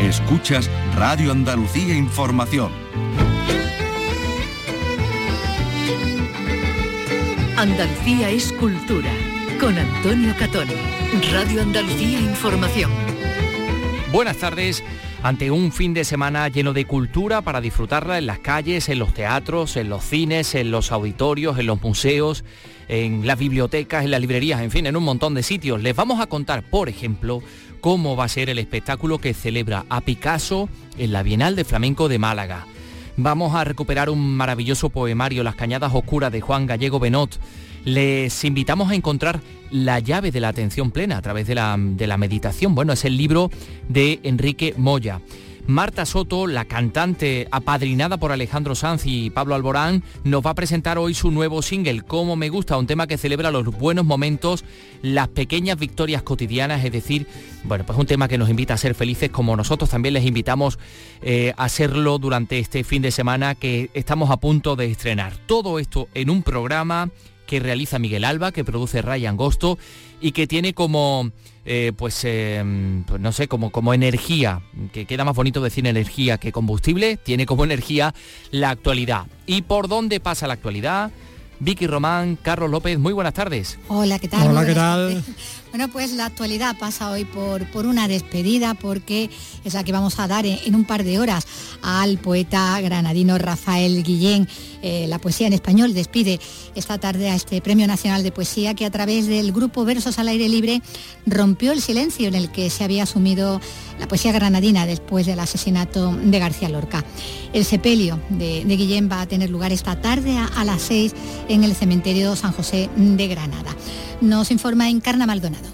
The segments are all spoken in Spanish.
Escuchas Radio Andalucía Información. Andalucía es cultura. Con Antonio Catoni. Radio Andalucía Información. Buenas tardes. Ante un fin de semana lleno de cultura para disfrutarla en las calles, en los teatros, en los cines, en los auditorios, en los museos, en las bibliotecas, en las librerías, en fin, en un montón de sitios. Les vamos a contar, por ejemplo, cómo va a ser el espectáculo que celebra a Picasso en la Bienal de Flamenco de Málaga. Vamos a recuperar un maravilloso poemario, Las Cañadas Oscuras de Juan Gallego Benot. Les invitamos a encontrar la llave de la atención plena a través de la, de la meditación. Bueno, es el libro de Enrique Moya. Marta Soto, la cantante apadrinada por Alejandro Sanz y Pablo Alborán, nos va a presentar hoy su nuevo single, Como me gusta, un tema que celebra los buenos momentos, las pequeñas victorias cotidianas, es decir, bueno, pues un tema que nos invita a ser felices como nosotros también les invitamos eh, a hacerlo durante este fin de semana que estamos a punto de estrenar. Todo esto en un programa que realiza Miguel Alba, que produce Ryan Gosto y que tiene como, eh, pues, eh, pues, no sé, como, como energía, que queda más bonito decir energía que combustible, tiene como energía la actualidad. ¿Y por dónde pasa la actualidad? Vicky Román, Carlos López, muy buenas tardes. Hola, ¿qué tal? Hola, ¿qué tal? Bueno, pues la actualidad pasa hoy por, por una despedida porque es la que vamos a dar en, un par de horas al poeta granadino Rafael Guillén. Eh, la poesía en español despide esta tarde a este Premio Nacional de Poesía que a través del grupo Versos al Aire Libre rompió el silencio en el que se había asumido la poesía granadina después del asesinato de García Lorca. El sepelio de, Guillén va a tener lugar esta tarde a, a las seis en el cementerio San José de Granada. Nos informa Encarna Maldonado.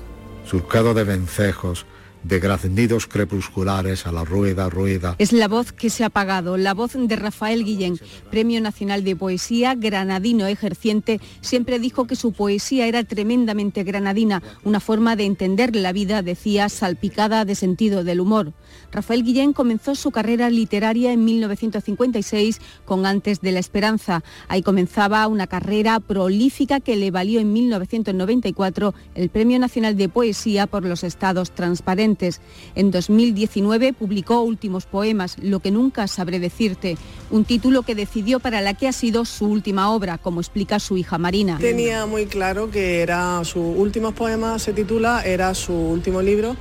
Surcado de vencejos, de graznidos crepusculares a la rueda, rueda. Es la voz que se ha apagado, la voz de Rafael Guillén, Premio Nacional de Poesía, granadino ejerciente, siempre dijo que su poesía era tremendamente granadina, una forma de entender la vida, decía, salpicada de sentido del humor. Rafael Guillén comenzó su carrera literaria en 1956 con Antes de la Esperanza. Ahí comenzaba una carrera prolífica que le valió en 1994 el Premio Nacional de Poesía por los Estados Transparentes. En 2019 publicó Últimos Poemas, Lo que nunca sabré decirte, un título que decidió para la que ha sido su última obra, como explica su hija Marina. Tenía muy claro que era su Últimos Poemas, se titula, era su último libro.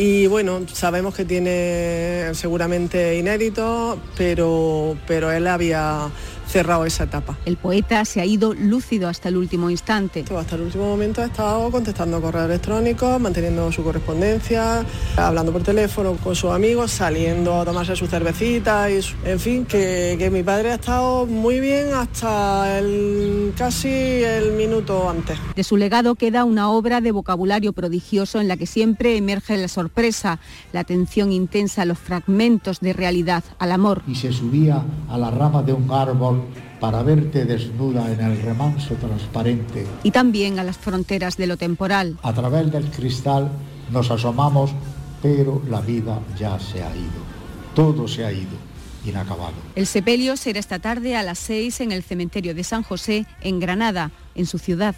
Y bueno, sabemos que tiene seguramente inédito, pero, pero él había cerrado esa etapa. El poeta se ha ido lúcido hasta el último instante. Hasta el último momento ha estado contestando correos electrónicos, manteniendo su correspondencia, hablando por teléfono con sus amigos, saliendo a tomarse su cervecita y en fin, que, que mi padre ha estado muy bien hasta el, casi el minuto antes. De su legado queda una obra de vocabulario prodigioso en la que siempre emerge la sorpresa, la atención intensa a los fragmentos de realidad, al amor. Y se subía a la rama de un árbol para verte desnuda en el remanso transparente. Y también a las fronteras de lo temporal. A través del cristal nos asomamos, pero la vida ya se ha ido. Todo se ha ido. Inacabado. El sepelio será esta tarde a las 6 en el cementerio de San José, en Granada, en su ciudad.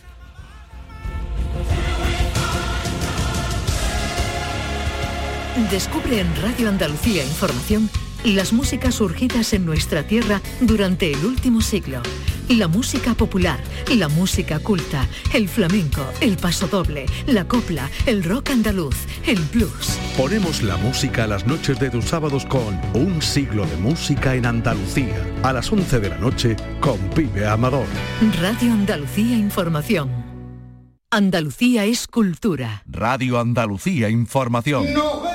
Descubre en Radio Andalucía Información las músicas surgidas en nuestra tierra durante el último siglo. La música popular, la música culta, el flamenco, el pasodoble, la copla, el rock andaluz, el blues. Ponemos la música a las noches de tus sábados con Un siglo de música en Andalucía. A las 11 de la noche con Pibe Amador. Radio Andalucía Información. Andalucía es cultura. Radio Andalucía Información. Málaga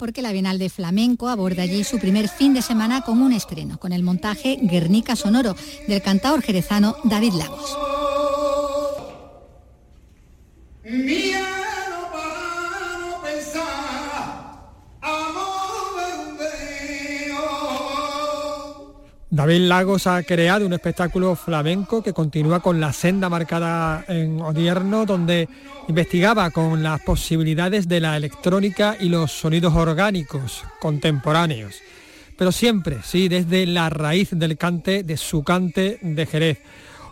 porque la Bienal de Flamenco aborda allí su primer fin de semana con un estreno, con el montaje Guernica Sonoro del cantador jerezano David Lagos. David Lagos ha creado un espectáculo flamenco que continúa con la senda marcada en Odierno, donde investigaba con las posibilidades de la electrónica y los sonidos orgánicos contemporáneos. Pero siempre, sí, desde la raíz del cante, de su cante de Jerez.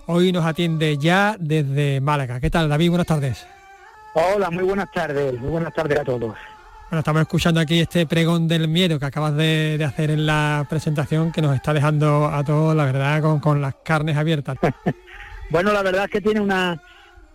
Hoy nos atiende ya desde Málaga. ¿Qué tal, David? Buenas tardes. Hola, muy buenas tardes, muy buenas tardes a todos. Bueno, estamos escuchando aquí este pregón del miedo que acabas de, hacer en la presentación que nos está dejando a todos, la verdad, con, las carnes abiertas. bueno, la verdad es que tiene una,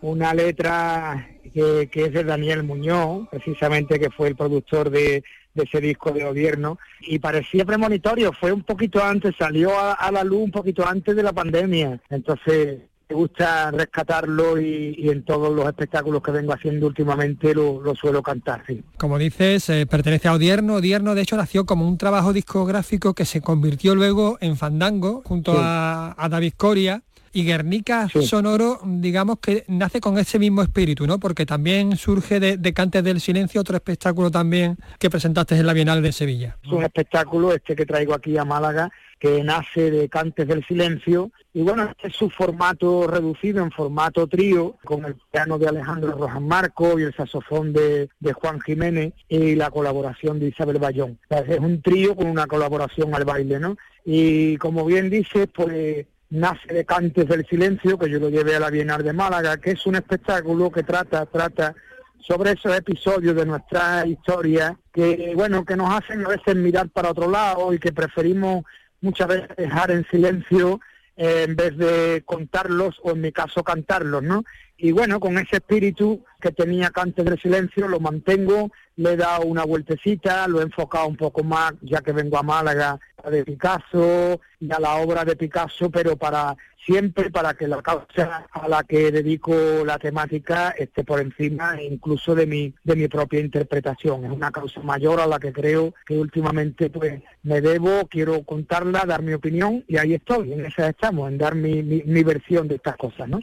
una letra que, es de Daniel Muñoz, precisamente que fue el productor de, ese disco de gobierno, y parecía premonitorio, fue un poquito antes, salió a la luz un poquito antes de la pandemia, entonces me gusta rescatarlo y, en todos los espectáculos que vengo haciendo últimamente lo, suelo cantar. Sí. Como dices, eh, pertenece a Odierno. Odierno de hecho nació como un trabajo discográfico que se convirtió luego en Fandango junto a, David Coria. Y Guernica Sonoro, digamos que nace con ese mismo espíritu, ¿no? Porque también surge de, de, Cantes del Silencio, otro espectáculo también que presentaste en la Bienal de Sevilla. Es un espectáculo este que traigo aquí a Málaga, que nace de Cantes del Silencio. Y bueno, este es su formato reducido en formato trío, con el piano de Alejandro Rojas Marco y el saxofón de, Juan Jiménez y la colaboración de Isabel Bayón. es un trío con una colaboración al baile, ¿no? Y como bien dice, pues nace de Cantes del Silencio, que yo lo llevé a la Bienal de Málaga, que es un espectáculo que trata, trata sobre esos episodios de nuestra historia que, bueno, que nos hacen a veces mirar para otro lado y que preferimos muchas veces dejar en silencio eh, en vez de contarlos o en mi caso cantarlos, ¿no? Y bueno, con ese espíritu que tenía Cantes del Silencio lo mantengo, le he dado una vueltecita, lo he enfocado un poco más, ya que vengo a Málaga, de Picasso y a la obra de Picasso, pero para siempre para que la causa a la que dedico la temática esté por encima incluso de mi de mi propia interpretación. Es una causa mayor a la que creo que últimamente pues me debo, quiero contarla, dar mi opinión y ahí estoy, en esa estamos, en dar mi, mi, versión de estas cosas, ¿no?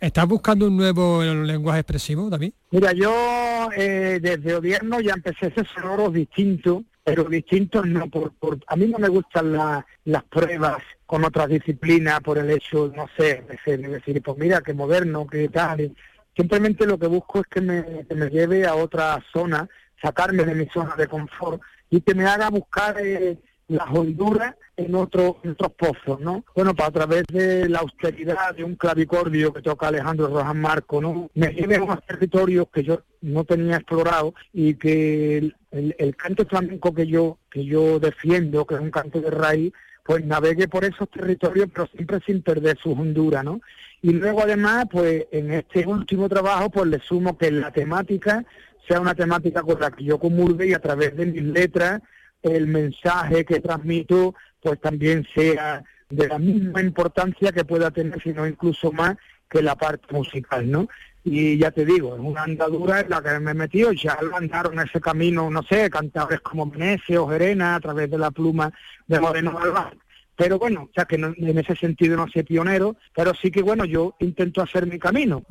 ¿Estás buscando un nuevo lenguaje expresivo, David? Mira, yo eh, desde gobierno ya empecé a hacer sonoros distintos pero distintos no, por, por, a mí no me gustan las pruebas con otras disciplinas por el hecho, no sé, de, decir, pues mira, qué moderno, qué tal. Simplemente lo que busco es que me, que me lleve a otra zona, sacarme de mi zona de confort y que me haga buscar eh, las honduras en, otros otros pozos, ¿no? Bueno, para a través de la austeridad de un clavicordio que toca Alejandro Rojas Marco, ¿no? Me lleve a unos territorios que yo no tenía explorado y que el, el, canto flamenco que yo, que yo defiendo, que es un canto de raíz, pues navegue por esos territorios, pero siempre sin perder su hondura, ¿no? Y luego además, pues en este último trabajo, pues le sumo que la temática sea una temática con la que yo comulgue y a través de mis letras el mensaje que transmito pues también sea de la misma importancia que pueda tener, sino incluso más que la parte musical, ¿no? Y ya te digo, es una andadura en la que me he metido, ya andaron ese camino, no sé, cantadores como Meneses o Gerena a través de la pluma de Moreno Galván pero bueno, o sea que en ese sentido no soy pionero, pero sí que bueno, yo intento hacer mi camino.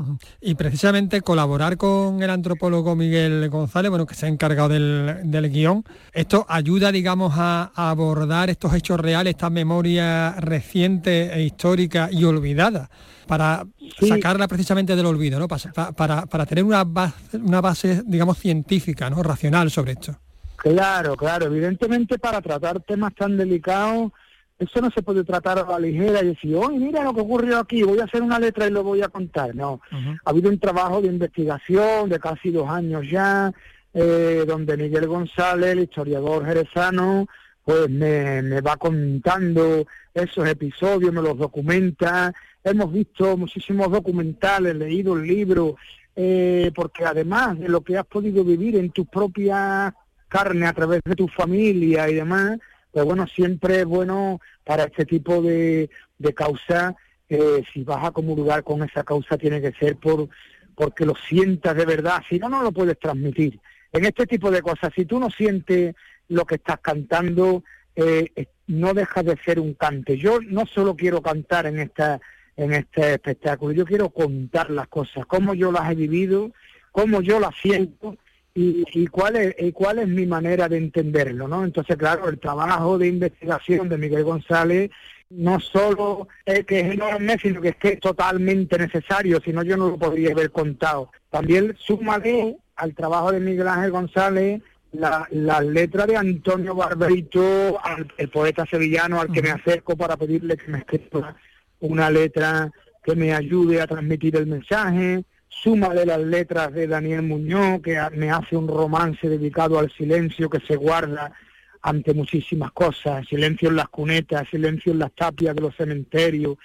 Y precisamente colaborar con el antropólogo Miguel González, bueno, que se ha encargado del, del guion, esto ayuda, digamos, a, abordar estos hechos reales, esta memoria reciente e histórica y olvidada, para sacarla precisamente del olvido, ¿no? Para, para, para tener una base, una base, digamos, científica, ¿no? Racional sobre esto. Claro, claro, evidentemente para tratar temas tan delicados eso no se puede tratar a la ligera y decir, oye, mira lo que ocurrió aquí, voy a hacer una letra y lo voy a contar. No, ha habido un trabajo de investigación de casi dos años ya, eh, donde Miguel González, el historiador jerezano, pues me, me va contando esos episodios, me los documenta. Hemos visto muchísimos documentales, leído el libro, eh, porque además de lo que has podido vivir en tu propia carne a través de tu familia y demás, pero bueno, siempre es bueno para este tipo de, de causa, eh, si vas a comulgar con esa causa tiene que ser por porque lo sientas de verdad, si no, no lo puedes transmitir. En este tipo de cosas, si tú no sientes lo que estás cantando, eh, no deja de ser un cante. Yo no solo quiero cantar en esta en este espectáculo, yo quiero contar las cosas, cómo yo las he vivido, cómo yo las siento y, cuál es y cuál es mi manera de entenderlo, ¿no? Entonces, claro, el trabajo de investigación de Miguel González no solo es que es enorme, sino que es que es totalmente necesario, si no yo no lo podría haber contado. También súmale al trabajo de Miguel Ángel González la, la letra de Antonio Barberito, el poeta sevillano al que me acerco para pedirle que me escriba una letra que me ayude a transmitir el mensaje, súmale las letras de Daniel Muñoz, que me hace un romance dedicado al silencio que se guarda ante muchísimas cosas, silencio en las cunetas, silencio en las tapias de los cementerios,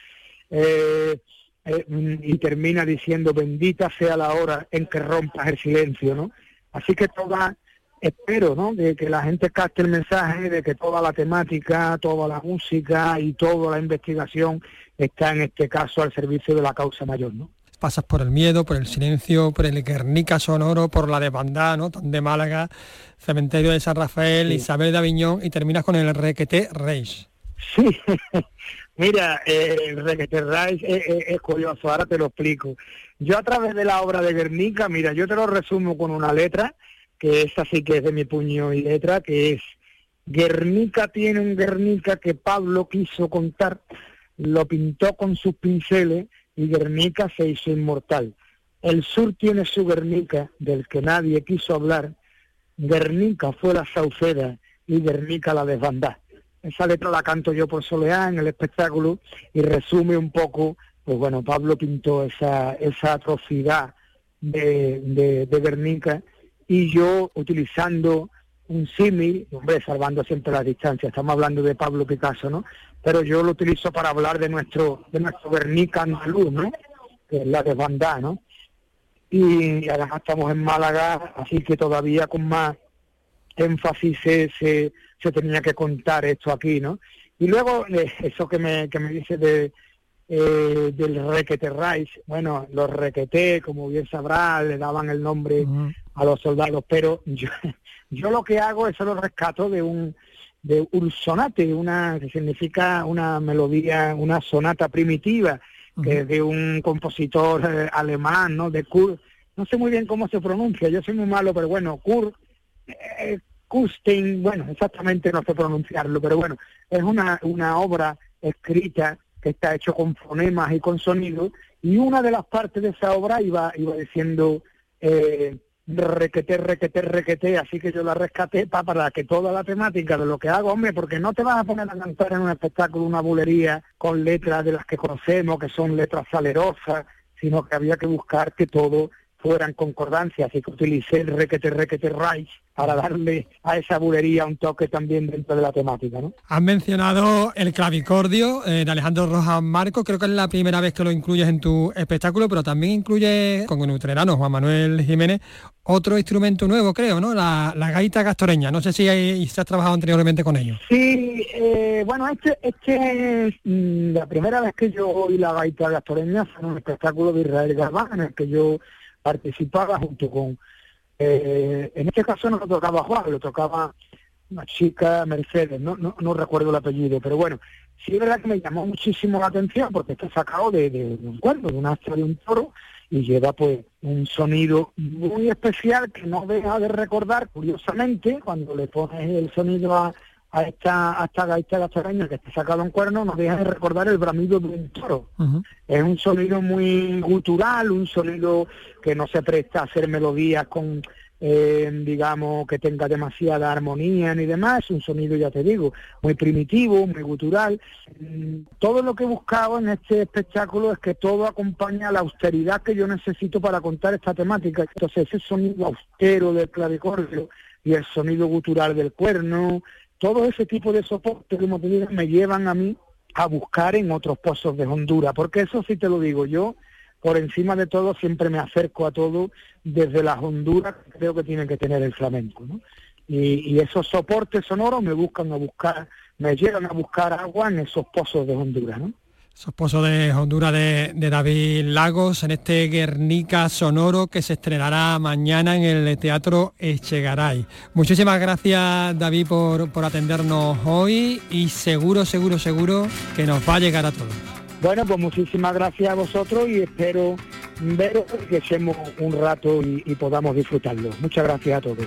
eh, eh, y termina diciendo, bendita sea la hora en que rompas el silencio, ¿no? Así que toda, espero, ¿no? De que la gente capte el mensaje de que toda la temática, toda la música y toda la investigación está en este caso al servicio de la causa mayor, ¿no? pasas por el miedo, por el silencio, por el Guernica sonoro, por la de Bandá, ¿no? de Málaga, Cementerio de San Rafael, Isabel de Aviñón y terminas con el Requeté Reis. Sí, mira, eh, el Requeté Reis es, curioso, ahora te lo explico. Yo a través de la obra de Guernica, mira, yo te lo resumo con una letra, que es así que es de mi puño y letra, que es Guernica tiene un Guernica que Pablo quiso contar, lo pintó con sus pinceles y Guernica se hizo inmortal. El sur tiene su Guernica, del que nadie quiso hablar. Guernica fue la sauceda y Guernica la desbandá. Esa letra la canto yo por Soleá en el espectáculo y resume un poco, pues bueno, Pablo pintó esa, esa atrocidad de, de, de Guernica y yo utilizando un símil, hombre, salvando siempre la distancia, estamos hablando de Pablo Picasso, ¿no? Pero yo lo utilizo para hablar de nuestro, de nuestro Guernica andaluz, ¿no? Que es la de Bandá, ¿no? Y además estamos en Málaga, así que todavía con más énfasis se, se, tenía que contar esto aquí, ¿no? Y luego, eh, eso que me, que me dice de, eh, del requete rice, bueno, los requete, como bien sabrá, le daban el nombre a los soldados, pero yo, yo lo que hago es solo rescato de un de un sonate, una que significa una melodía, una sonata primitiva, que es de un compositor eh, alemán, ¿no? De Kurt, no sé muy bien cómo se pronuncia, yo soy muy malo, pero bueno, Kurt, eh, bueno, exactamente no sé pronunciarlo, pero bueno, es una, una obra escrita que está hecho con fonemas y con sonidos, y una de las partes de esa obra iba, iba diciendo eh, requete, requete, requete, así que yo la rescaté para que toda la temática de lo que hago, hombre, porque no te vas a poner a cantar en un espectáculo una bulería con letras de las que conocemos, que son letras salerosas, sino que había que buscar que todo fueran concordancias, así que utilicé el requete, requete, rice para darle a esa bulería un toque también dentro de la temática. ¿no? Has mencionado el clavicordio eh, de Alejandro Rojas Marco, creo que es la primera vez que lo incluyes en tu espectáculo, pero también incluye con un utrerano, Juan Manuel Jiménez, otro instrumento nuevo, creo, ¿no? La, gaita castoreña. No sé si, hay, si has trabajado anteriormente con ellos. Sí, eh, bueno, este, este es mm, la primera vez que yo oí la gaita castoreña fue en un espectáculo de Israel Galván, en el que yo participaba junto con eh, en este caso no lo tocaba Juan, lo tocaba una chica, Mercedes, no, no, no recuerdo el apellido, pero bueno, sí es verdad que me llamó muchísimo la atención porque está sacado de, un cuerpo, de un astro de un toro, y lleva pues un sonido muy especial que no deja de recordar, curiosamente, cuando le pones el sonido a, a esta, a esta gaita que está sacado en cuerno, nos deja de recordar el bramido de un toro. Es un sonido muy gutural, un sonido que no se presta a hacer melodías con, eh, digamos, que tenga demasiada armonía ni demás, un sonido, ya te digo, muy primitivo, muy gutural. Mm, todo lo que he buscado en este espectáculo es que todo acompaña a la austeridad que yo necesito para contar esta temática. Entonces, ese sonido austero del clavicordio y el sonido gutural del cuerno, todo ese tipo de soporte, como te digo, me llevan a mí a buscar en otros pozos de Honduras, porque eso sí te lo digo yo, por encima de todo siempre me acerco a todo desde las Honduras que creo que tiene que tener el flamenco, ¿no? Y, y, esos soportes sonoros me buscan a buscar, me llegan a buscar agua en esos pozos de Honduras, ¿no? Su esposo de Honduras de, David Lagos en este Guernica sonoro que se estrenará mañana en el Teatro Echegaray. Muchísimas gracias David por, por atendernos hoy y seguro, seguro, seguro que nos va a llegar a todos. Bueno, pues muchísimas gracias a vosotros y espero veros que echemos un rato y, y podamos disfrutarlo. Muchas gracias a todos.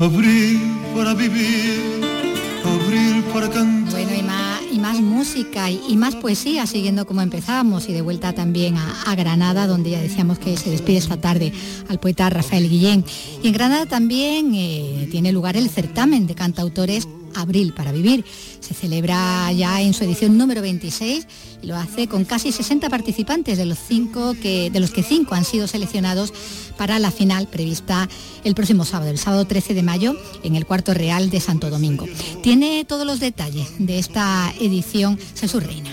Abril para vivir, abril para cantar. Bueno, y más, y más música y, más poesía, siguiendo como empezábamos y de vuelta también a, Granada, donde ya decíamos que se despide esta tarde al poeta Rafael Guillén. Y en Granada también eh, tiene lugar el certamen de cantautores Abril para Vivir. Se celebra ya en su edición número 26 y lo hace con casi 60 participantes, de los, cinco que, de los que cinco han sido seleccionados para la final prevista el próximo sábado, el sábado 13 de mayo, en el Cuarto Real de Santo Domingo. Tiene todos los detalles de esta edición Jesús Reina.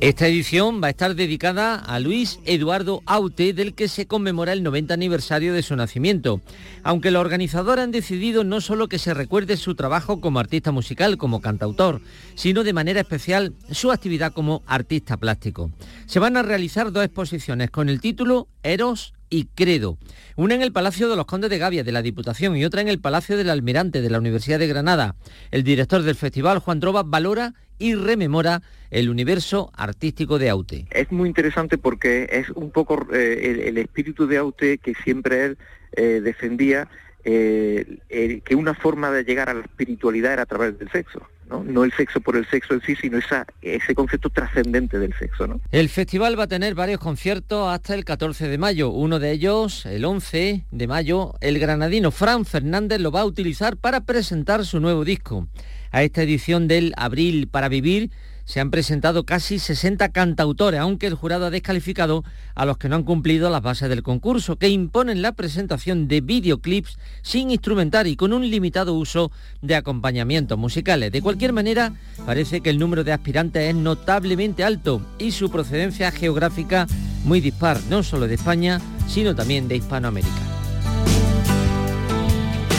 Esta edición va a estar dedicada a Luis Eduardo Aute, del que se conmemora el 90 aniversario de su nacimiento. Aunque los organizadores han decidido no solo que se recuerde su trabajo como artista musical, como cantautor, sino de manera especial su actividad como artista plástico. Se van a realizar dos exposiciones con el título Eros y Credo. Una en el Palacio de los Condes de Gavia de la Diputación y otra en el Palacio del Almirante de la Universidad de Granada. El director del festival, Juan Droba, valora y rememora el universo artístico de Aute. Es muy interesante porque es un poco eh, el, espíritu de Aute que siempre él eh, defendía, eh, que una forma de llegar a la espiritualidad era a través del sexo. ¿No? el sexo por el sexo en sí, sino ese concepto trascendente del sexo. El festival va a tener varios conciertos hasta el 14 de mayo. Uno de ellos, el 11 de mayo, el granadino Fran Fernández lo va a utilizar para presentar su nuevo disco. A esta edición del Abril para Vivir se han presentado casi 60 cantautores, aunque el jurado ha descalificado a los que no han cumplido las bases del concurso, que imponen la presentación de videoclips sin instrumentar y con un limitado uso de acompañamientos musicales. De cualquier manera, parece que el número de aspirantes es notablemente alto y su procedencia geográfica muy dispar, no solo de España, sino también de Hispanoamérica.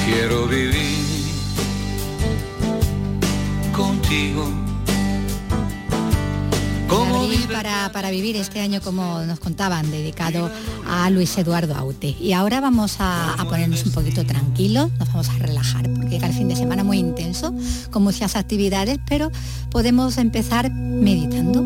Quiero vivir contigo para, vivir este año, como nos contaban, dedicado a Luis Eduardo Aute. Y ahora vamos a, a ponernos un poquito tranquilos, nos vamos a relajar, porque llega el fin de semana muy intenso, con muchas actividades, pero podemos empezar meditando.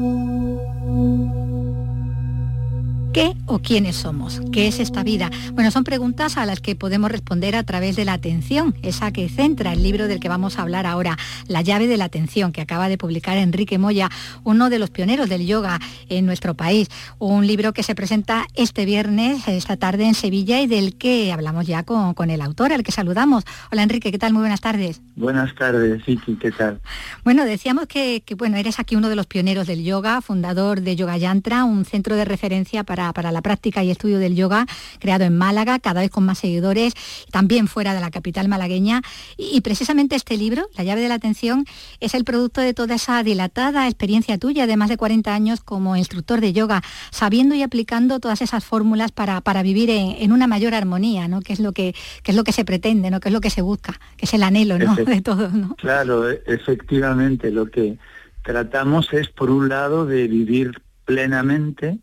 ¿Qué o quiénes somos? ¿Qué es esta vida? Bueno, son preguntas a las que podemos responder a través de la atención, esa que centra el libro del que vamos a hablar ahora, La llave de la atención, que acaba de publicar Enrique Moya, uno de los pioneros del yoga en nuestro país. Un libro que se presenta este viernes, esta tarde en Sevilla y del que hablamos ya con, el autor, al que saludamos. Hola Enrique, ¿qué tal? Muy buenas tardes. Buenas tardes, Vicky, ¿qué tal? Bueno, decíamos que, que bueno, eres aquí uno de los pioneros del yoga, fundador de Yoga Yantra, un centro de referencia para para, la práctica y estudio del yoga, creado en Málaga, cada vez con más seguidores, también fuera de la capital malagueña. Y, precisamente este libro, La llave de la atención, es el producto de toda esa dilatada experiencia tuya de más de 40 años como instructor de yoga, sabiendo y aplicando todas esas fórmulas para, vivir en, una mayor armonía, ¿no? que es lo que, es lo que se pretende, ¿no? que es lo que se busca, que es el anhelo ¿no? de todo. ¿no? Claro, e, efectivamente, lo que tratamos es, por un lado, de vivir plenamente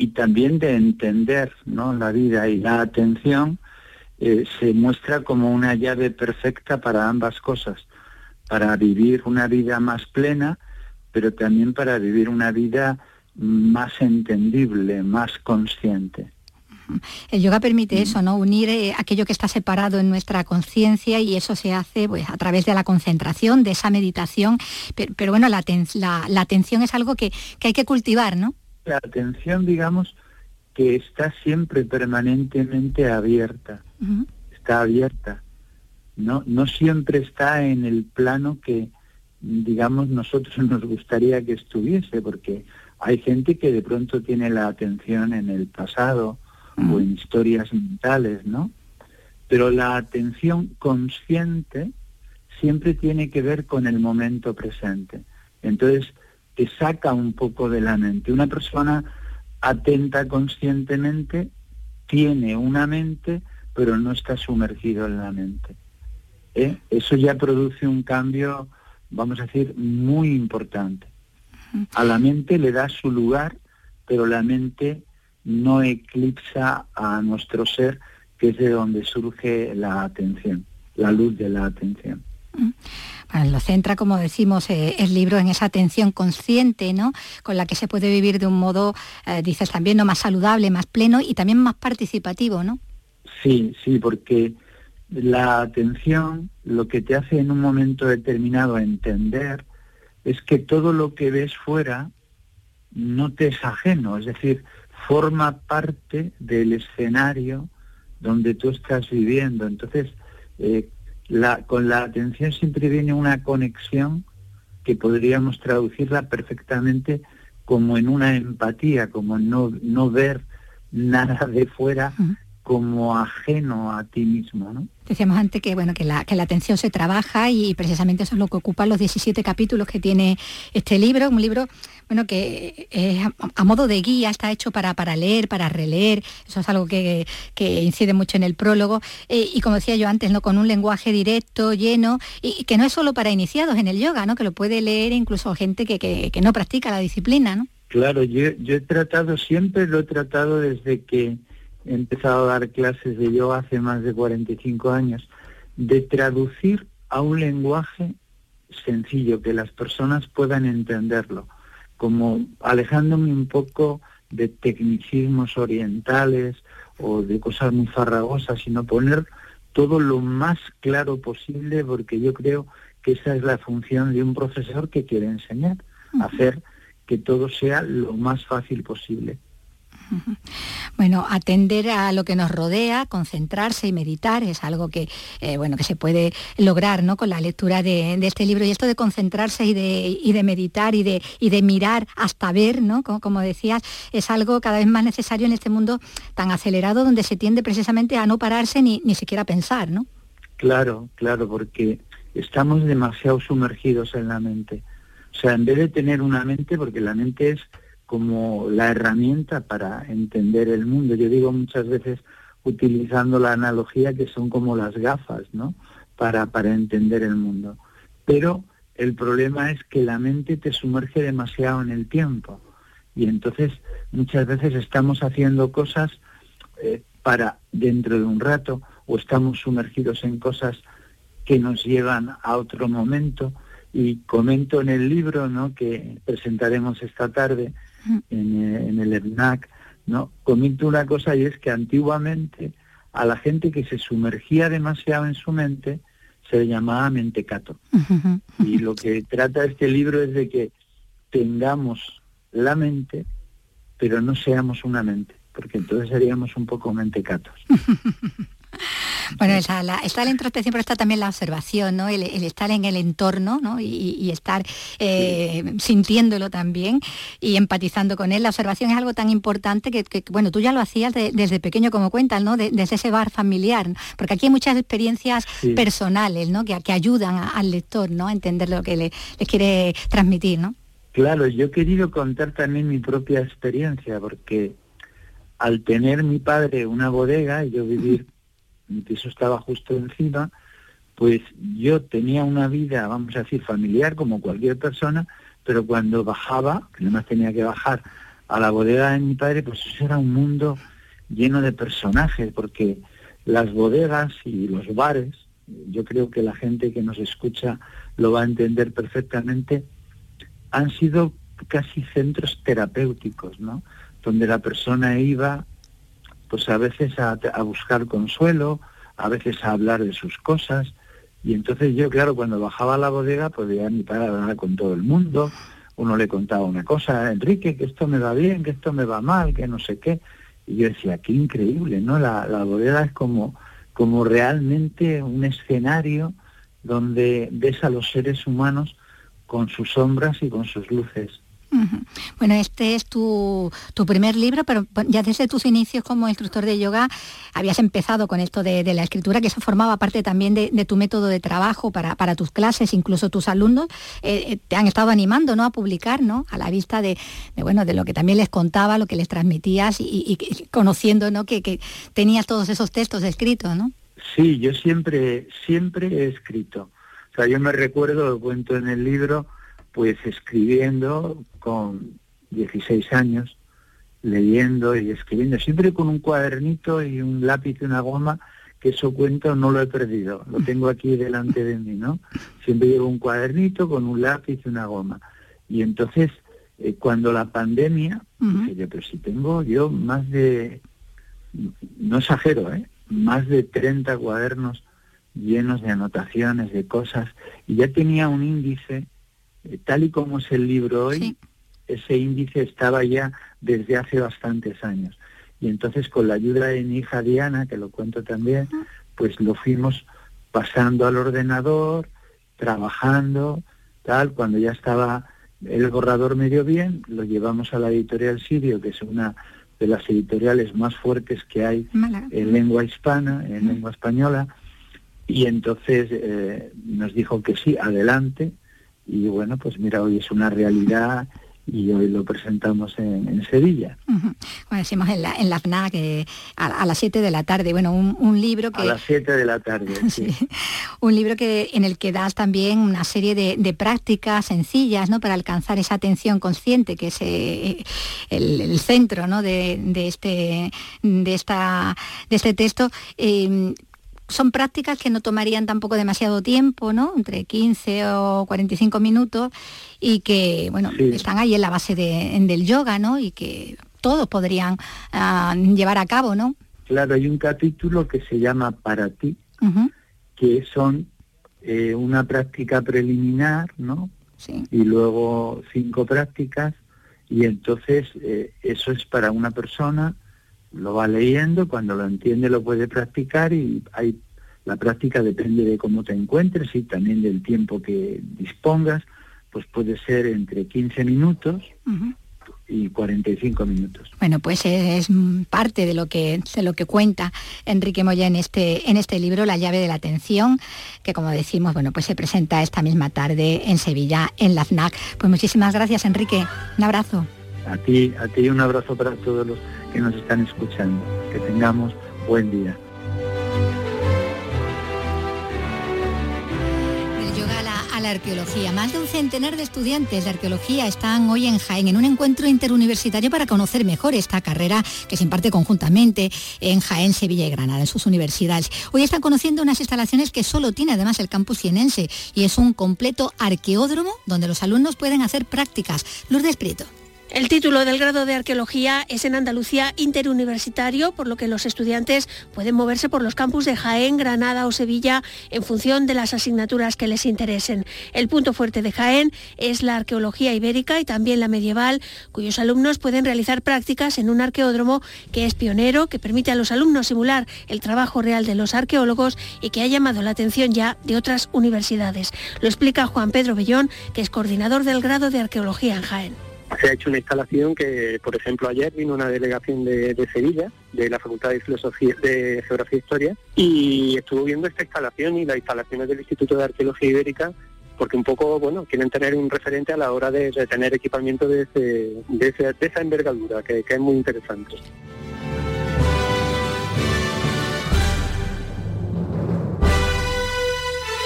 y también de entender ¿no? la vida y la atención eh, se muestra como una llave perfecta para ambas cosas, para vivir una vida más plena, pero también para vivir una vida más entendible, más consciente. El yoga permite eso, ¿no? Unir eh, aquello que está separado en nuestra conciencia y eso se hace pues, a través de la concentración, de esa meditación. Pero, bueno, la, atención es algo que, que hay que cultivar, ¿no? La atención, digamos, que está siempre permanentemente abierta, está abierta, no, no siempre está en el plano que, digamos, nosotros nos gustaría que estuviese, porque hay gente que de pronto tiene la atención en el pasado o en historias mentales, ¿no? Pero la atención consciente siempre tiene que ver con el momento presente. Entonces, te saca un poco de la mente. Una persona atenta conscientemente tiene una mente, pero no está sumergido en la mente. ¿Eh? Eso ya produce un cambio, vamos a decir, muy importante. A la mente le da su lugar, pero la mente no eclipsa a nuestro ser, que es de donde surge la atención, la luz de la atención lo centra, como decimos, eh, el libro en esa atención consciente, ¿no? Con la que se puede vivir de un modo, eh, dices también, ¿no? más saludable, más pleno y también más participativo, ¿no? Sí, sí, porque la atención lo que te hace en un momento determinado entender es que todo lo que ves fuera no te es ajeno, es decir, forma parte del escenario donde tú estás viviendo. Entonces, eh, la, con la atención siempre viene una conexión que podríamos traducirla perfectamente como en una empatía, como no, no ver nada de fuera como ajeno a ti mismo, ¿no? Decíamos antes que bueno que la, que la atención se trabaja y precisamente eso es lo que ocupa los 17 capítulos que tiene este libro, un libro bueno que es a, modo de guía, está hecho para, para leer, para releer, eso es algo que, incide mucho en el prólogo, eh, y como decía yo antes, ¿no? con un lenguaje directo, lleno, y, que no es solo para iniciados en el yoga, ¿no? que lo puede leer incluso gente que, que, no practica la disciplina. ¿no? Claro, yo, yo he tratado, siempre lo he tratado desde que he empezado a dar clases de yoga hace más de 45 años, de traducir a un lenguaje sencillo, que las personas puedan entenderlo, como alejándome un poco de tecnicismos orientales o de cosas muy farragosas, sino poner todo lo más claro posible, porque yo creo que esa es la función de un profesor que quiere enseñar, hacer que todo sea lo más fácil posible. Bueno, atender a lo que nos rodea, concentrarse y meditar es algo que, eh, bueno, que se puede lograr ¿no? con la lectura de, este libro. Y esto de concentrarse y de, de meditar y de, y de mirar hasta ver, ¿no? Como, decías, es algo cada vez más necesario en este mundo tan acelerado donde se tiende precisamente a no pararse ni, ni siquiera pensar, ¿no? Claro, claro, porque estamos demasiado sumergidos en la mente. O sea, en vez de tener una mente, porque la mente es como la herramienta para entender el mundo. Yo digo muchas veces utilizando la analogía que son como las gafas, ¿no? Para, para entender el mundo. Pero el problema es que la mente te sumerge demasiado en el tiempo. Y entonces muchas veces estamos haciendo cosas eh, para dentro de un rato o estamos sumergidos en cosas que nos llevan a otro momento. Y comento en el libro ¿no? que presentaremos esta tarde en, el ERNAC, ¿no? Comento una cosa y es que antiguamente a la gente que se sumergía demasiado en su mente se le llamaba mentecato. Y lo que trata este libro es de que tengamos la mente, pero no seamos una mente, porque entonces seríamos un poco mentecatos. Bueno, está la, introspección, pero está también la observación, ¿no? El, estar en el entorno ¿no? y, estar eh, sintiéndolo también y empatizando con él. La observación es algo tan importante que, bueno, tú ya lo hacías desde pequeño, como cuentas, ¿no? desde ese bar familiar, porque aquí hay muchas experiencias personales, ¿no? Que, que ayudan al lector, ¿no? A entender lo que le, quiere transmitir, ¿no? Claro, yo he querido contar también mi propia experiencia, porque al tener mi padre una bodega y yo vivir mi piso estaba justo encima, pues yo tenía una vida, vamos a decir, familiar como cualquier persona, pero cuando bajaba, que más tenía que bajar a la bodega de mi padre, pues eso era un mundo lleno de personajes, porque las bodegas y los bares, yo creo que la gente que nos escucha lo va a entender perfectamente, han sido casi centros terapéuticos, ¿no? Donde la persona iba pues a veces a, buscar consuelo, a veces a hablar de sus cosas. Y entonces yo, claro, cuando bajaba a la bodega, pues, mi padre con todo el mundo. Uno le contaba una cosa, Enrique, que esto me va bien, que esto me va mal, que no sé qué. Y yo decía, qué increíble, ¿no? La, la bodega es como, como realmente un escenario donde ves a los seres humanos con sus sombras y con sus luces. Bueno, este es tu, primer libro, pero ya desde tus inicios como instructor de yoga habías empezado con esto de, la escritura, que eso formaba parte también de, tu método de trabajo para, tus clases, incluso tus alumnos eh, eh, te han estado animando ¿no? a publicar, ¿no? a la vista de, bueno, de lo que también les contaba, lo que les transmitías y, conociendo ¿no? que, que, tenías todos esos textos escritos. ¿no? Sí, yo siempre, siempre he escrito. O sea, yo me recuerdo, lo cuento en el libro, pues escribiendo con 16 años, leyendo y escribiendo, siempre con un cuadernito y un lápiz y una goma, que eso cuento no lo he perdido, lo tengo aquí delante de mí, ¿no? Siempre llevo un cuadernito con un lápiz y una goma. Y entonces, eh, cuando la pandemia, dije yo, pero si tengo yo más de, no exagero, ¿eh? más de 30 cuadernos llenos de anotaciones, de cosas, y ya tenía un índice, tal y como es el libro hoy, ese índice estaba ya desde hace bastantes años. Y entonces con la ayuda de mi hija Diana, que lo cuento también, pues lo fuimos pasando al ordenador, trabajando, tal, cuando ya estaba el borrador medio bien, lo llevamos a la editorial Sirio, que es una de las editoriales más fuertes que hay en lengua hispana, en lengua española, y entonces eh, nos dijo que sí, adelante, y bueno, pues mira, hoy es una realidad y hoy lo presentamos en, Sevilla. Como decimos en la, en la FNAC eh, a, las 7 de la tarde. Bueno, un, libro que... A las 7 de la tarde, sí. Un libro que, en el que das también una serie de, prácticas sencillas ¿no? para alcanzar esa atención consciente, que es eh, el, centro ¿no? de, este, de, esta, de este texto. Eh, son prácticas que no tomarían tampoco demasiado tiempo, ¿no? Entre 15 o 45 minutos y que, bueno, están ahí en la base del yoga, ¿no? Y que todos podrían ah, llevar a cabo, ¿no? Claro, hay un capítulo que se llama Para ti, que son eh, una práctica preliminar, ¿no? Sí. Y luego cinco prácticas, y entonces eh, eso es para una persona lo va leyendo, cuando lo entiende lo puede practicar y hay, la práctica depende de cómo te encuentres y también del tiempo que dispongas, pues puede ser entre 15 minutos y 45 minutos. Bueno, pues es parte de lo que de lo que cuenta Enrique Moya en este en este libro La llave de la atención, que como decimos, bueno, pues se presenta esta misma tarde en Sevilla en la FNAC. Pues muchísimas gracias, Enrique. Un abrazo. A ti, a ti un abrazo para todos los que nos están escuchando. Que tengamos buen día. la arqueología. Más de un centenar de estudiantes de arqueología están hoy en Jaén en un encuentro interuniversitario para conocer mejor esta carrera que se imparte conjuntamente en Jaén, Sevilla y Granada, en sus universidades. Hoy están conociendo unas instalaciones que solo tiene además el campus cienense y es un completo arqueódromo donde los alumnos pueden hacer prácticas. Lourdes Prieto. El título del grado de arqueología es en Andalucía interuniversitario, por lo que los estudiantes pueden moverse por los campus de Jaén, Granada o Sevilla en función de las asignaturas que les interesen. El punto fuerte de Jaén es la arqueología ibérica y también la medieval, cuyos alumnos pueden realizar prácticas en un arqueódromo que es pionero, que permite a los alumnos simular el trabajo real de los arqueólogos y que ha llamado la atención ya de otras universidades. Lo explica Juan Pedro Bellón, que es coordinador del grado de arqueología en Jaén se ha hecho una instalación que, por ejemplo, ayer vino una delegación de, Sevilla, de la Facultad de Filosofía, de Geografía e Historia, y estuvo viendo esta instalación y las instalaciones del Instituto de Arqueología Ibérica, porque un poco, bueno, quieren tener un referente a la hora de, tener equipamiento de, esa envergadura, que, que es muy interesante.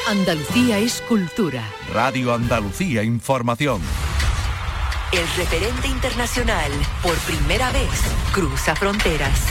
Andalucía es cultura. Radio Andalucía Información. El referente internacional, por primera vez, cruza fronteras.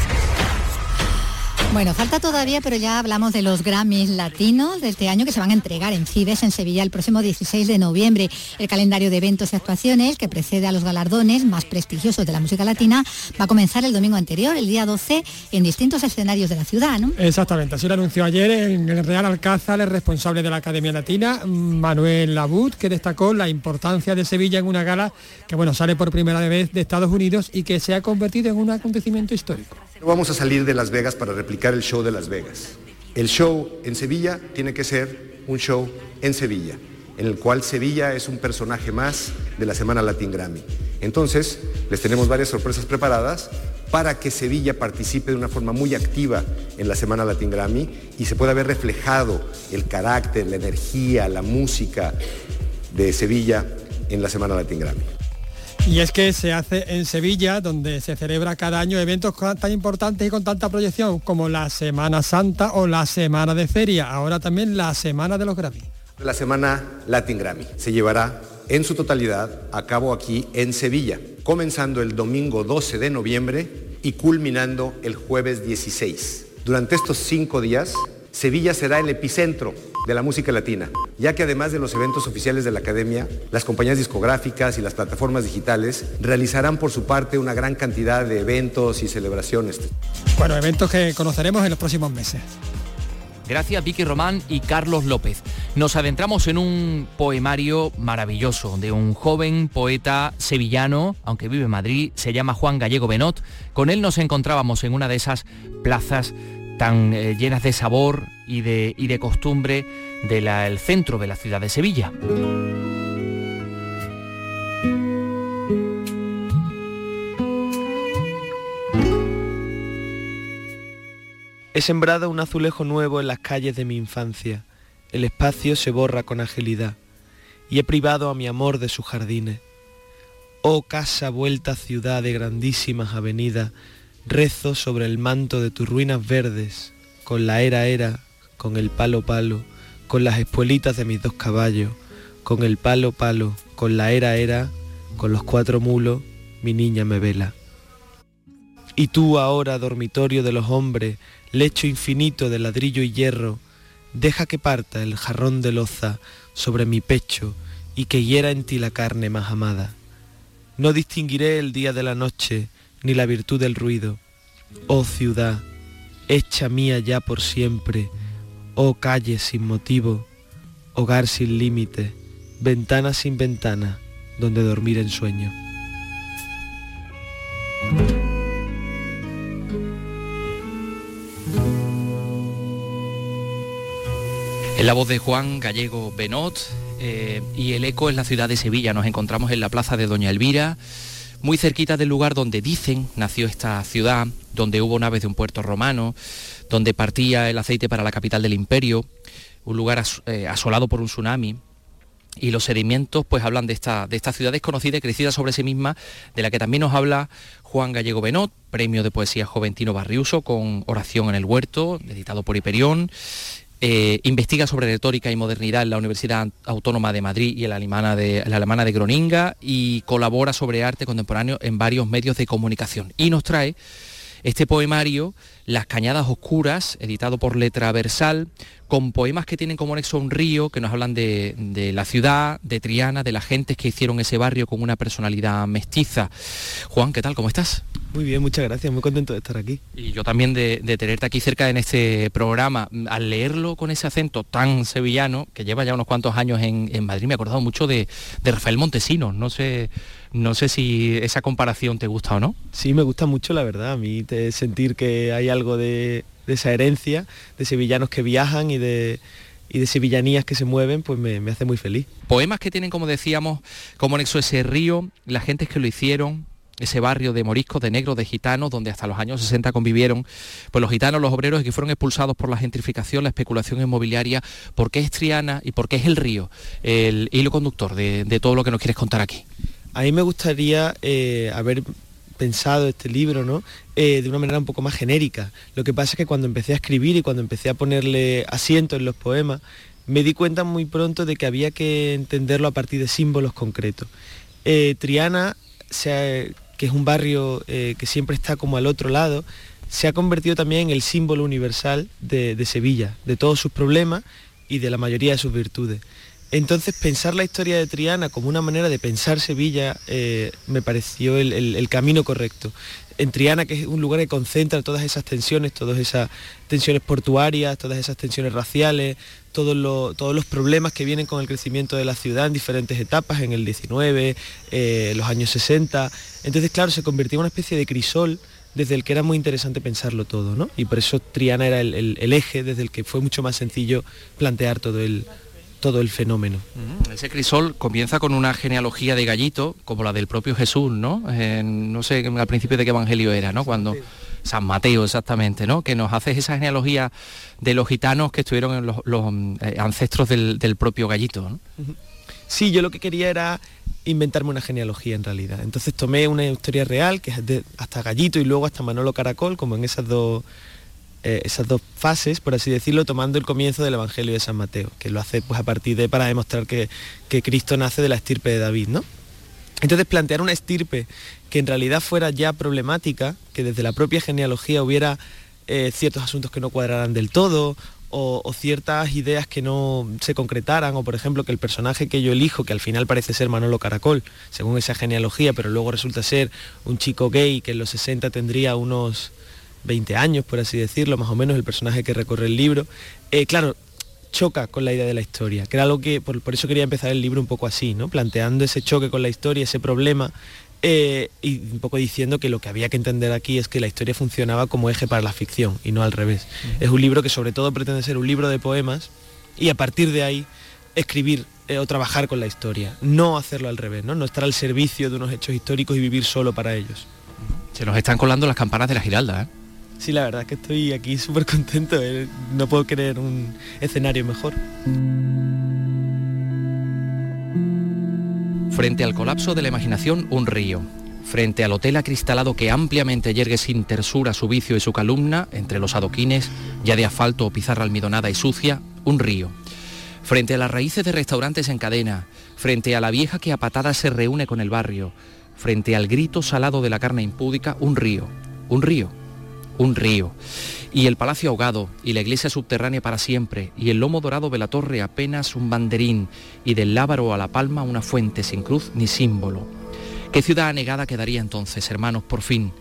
Bueno, falta todavía, pero ya hablamos de los Grammys latinos de este año que se van a entregar en Fibes, en Sevilla, el próximo 16 de noviembre. El calendario de eventos y actuaciones que precede a los galardones más prestigiosos de la música latina va a comenzar el domingo anterior, el día 12, en distintos escenarios de la ciudad. Exactamente, así lo anunció ayer en el Real Alcázar el responsable de la Academia Latina, Manuel Labut, que destacó la importancia de Sevilla en una gala que, bueno, sale por primera vez de Estados Unidos y que se ha convertido en un acontecimiento histórico. Vamos a salir de Las Vegas para replicar el show de Las Vegas. El show en Sevilla tiene que ser un show en Sevilla, en el cual Sevilla es un personaje más de la Semana Latin Grammy. Entonces, les tenemos varias sorpresas preparadas para que Sevilla participe de una forma muy activa en la Semana Latin Grammy y se pueda ver reflejado el carácter, la energía, la música de Sevilla en la Semana Latin Grammy. Y es que se hace en Sevilla, donde se celebra cada año eventos tan importantes y con tanta proyección como la Semana Santa o la Semana de Feria, ahora también la Semana de los Grammy. La Semana Latin Grammy se llevará en su totalidad a cabo aquí en Sevilla, comenzando el domingo 12 de noviembre y culminando el jueves 16. Durante estos cinco días, Sevilla será el epicentro de la música latina, ya que además de los eventos oficiales de la Academia, las compañías discográficas y las plataformas digitales realizarán por su parte una gran cantidad de eventos y celebraciones. Bueno, eventos que conoceremos en los próximos meses. Gracias Vicky Román y Carlos López. Nos adentramos en un poemario maravilloso de un joven poeta sevillano, aunque vive en Madrid, se llama Juan Gallego Benot. Con él nos encontrábamos en una de esas plazas tan eh, llenas de sabor y de, y de costumbre del centro de la ciudad de Sevilla. He sembrado un azulejo nuevo en las calles de mi infancia. El espacio se borra con agilidad y he privado a mi amor de sus jardines. Oh casa vuelta ciudad de grandísimas avenidas, rezo sobre el manto de tus ruinas verdes, con la era era, con el palo palo, con las espuelitas de mis dos caballos, con el palo palo, con la era era, con los cuatro mulos, mi niña me vela. Y tú ahora, dormitorio de los hombres, lecho infinito de ladrillo y hierro, deja que parta el jarrón de loza sobre mi pecho y que hiera en ti la carne más amada. No distinguiré el día de la noche, ni la virtud del ruido. Oh ciudad, hecha mía ya por siempre, oh calle sin motivo, hogar sin límite, ventana sin ventana, donde dormir en sueño. En la voz de Juan Gallego Benot eh, y el eco es la ciudad de Sevilla. Nos encontramos en la plaza de Doña Elvira, muy cerquita del lugar donde dicen nació esta ciudad, donde hubo naves de un puerto romano, donde partía el aceite para la capital del imperio, un lugar eh, asolado por un tsunami. Y los sedimentos pues hablan de esta, de esta ciudad desconocida y crecida sobre sí misma, de la que también nos habla Juan Gallego Benot, premio de poesía Joventino Barriuso con Oración en el Huerto, editado por Hiperión, eh, investiga sobre retórica y modernidad en la Universidad Autónoma de Madrid y en la alemana de, la alemana de Groninga y colabora sobre arte contemporáneo en varios medios de comunicación. Y nos trae este poemario, Las Cañadas Oscuras, editado por Letra Versal, con poemas que tienen como nexo un río, que nos hablan de, la ciudad, de Triana, de las gentes que hicieron ese barrio con una personalidad mestiza. Juan, ¿qué tal? ¿Cómo estás? Muy bien, muchas gracias, muy contento de estar aquí. Y yo también de, tenerte aquí cerca en este programa. Al leerlo con ese acento tan sevillano, que lleva ya unos cuantos años en, Madrid, me he acordado mucho de, Rafael Montesinos. No sé, no sé si esa comparación te gusta o no. Sí, me gusta mucho, la verdad. A mí te sentir que hay algo de, de esa herencia, de sevillanos que viajan y de, y de sevillanías que se mueven, pues me, hace muy feliz. Poemas que tienen, como decíamos, como nexo ese río, las gentes que lo hicieron, ese barrio de moriscos, de negros, de gitanos, donde hasta los años 60 convivieron, pues los gitanos, los obreros que fueron expulsados por la gentrificación, la especulación inmobiliaria, ¿por qué es Triana y por qué es el río el hilo conductor de, todo lo que nos quieres contar aquí? A mí me gustaría eh, haber pensado este libro ¿no? Eh, de una manera un poco más genérica. Lo que pasa es que cuando empecé a escribir y cuando empecé a ponerle asiento en los poemas, me di cuenta muy pronto de que había que entenderlo a partir de símbolos concretos. Eh, Triana, que es un barrio que siempre está como al otro lado, se ha convertido también en el símbolo universal de Sevilla, de todos sus problemas y de la mayoría de sus virtudes. Entonces pensar la historia de Triana como una manera de pensar Sevilla eh, me pareció el, camino correcto. En Triana, que es un lugar que concentra todas esas tensiones, todas esas tensiones portuarias, todas esas tensiones raciales, todos, los problemas que vienen con el crecimiento de la ciudad en diferentes etapas, en el 19, eh, los años 60. Entonces, claro, se convirtió en una especie de crisol desde el que era muy interesante pensarlo todo, ¿no? Y por eso Triana era el eje desde el que fue mucho más sencillo plantear todo el, todo el fenómeno. Ese crisol comienza con una genealogía de gallito, como la del propio Jesús, ¿no? no sé al principio de qué evangelio era, ¿no? Cuando San Mateo exactamente, ¿no? Que nos hace esa genealogía de los gitanos que estuvieron en los, eh, ancestros del, propio gallito. Sí, yo lo que quería era inventarme una genealogía en realidad. Entonces tomé una historia real, que es de, hasta Gallito y luego hasta Manolo Caracol, como en esas dos eh, esas dos fases, por así decirlo, tomando el comienzo del Evangelio de San Mateo, que lo hace pues a partir de para demostrar que, Cristo nace de la estirpe de David, ¿no? Entonces plantear una estirpe que en realidad fuera ya problemática, que desde la propia genealogía hubiera eh, ciertos asuntos que no cuadraran del todo, o, ciertas ideas que no se concretaran, o por ejemplo que el personaje que yo elijo, que al final parece ser Manolo Caracol, según esa genealogía, pero luego resulta ser un chico gay que en los 60 tendría unos 20 años, por así decirlo, más o menos el personaje que recorre el libro. Eh, claro, choca con la idea de la historia, que era algo que, por, eso quería empezar el libro un poco así, ¿no? planteando ese choque con la historia, ese problema, eh, y un poco diciendo que lo que había que entender aquí es que la historia funcionaba como eje para la ficción y no al revés. Es un libro que sobre todo pretende ser un libro de poemas y a partir de ahí escribir eh, o trabajar con la historia, no hacerlo al revés, ¿no? no estar al servicio de unos hechos históricos y vivir solo para ellos. Se nos están colando las campanas de la Giralda, ¿eh? Sí, la verdad es que estoy aquí súper contento, ¿eh? no puedo creer un escenario mejor. Frente al colapso de la imaginación, un río. Frente al hotel acristalado que ampliamente yergue sin tersura su vicio y su calumna, entre los adoquines, ya de asfalto o pizarra almidonada y sucia, un río. Frente a las raíces de restaurantes en cadena, frente a la vieja que a patadas se reúne con el barrio, frente al grito salado de la carne impúdica, un río, un río, un río. Y el palacio ahogado, y la iglesia subterránea para siempre, y el lomo dorado de la torre apenas un banderín, y del lábaro a la palma una fuente sin cruz ni símbolo. ¿Qué ciudad anegada quedaría entonces, hermanos, por fin?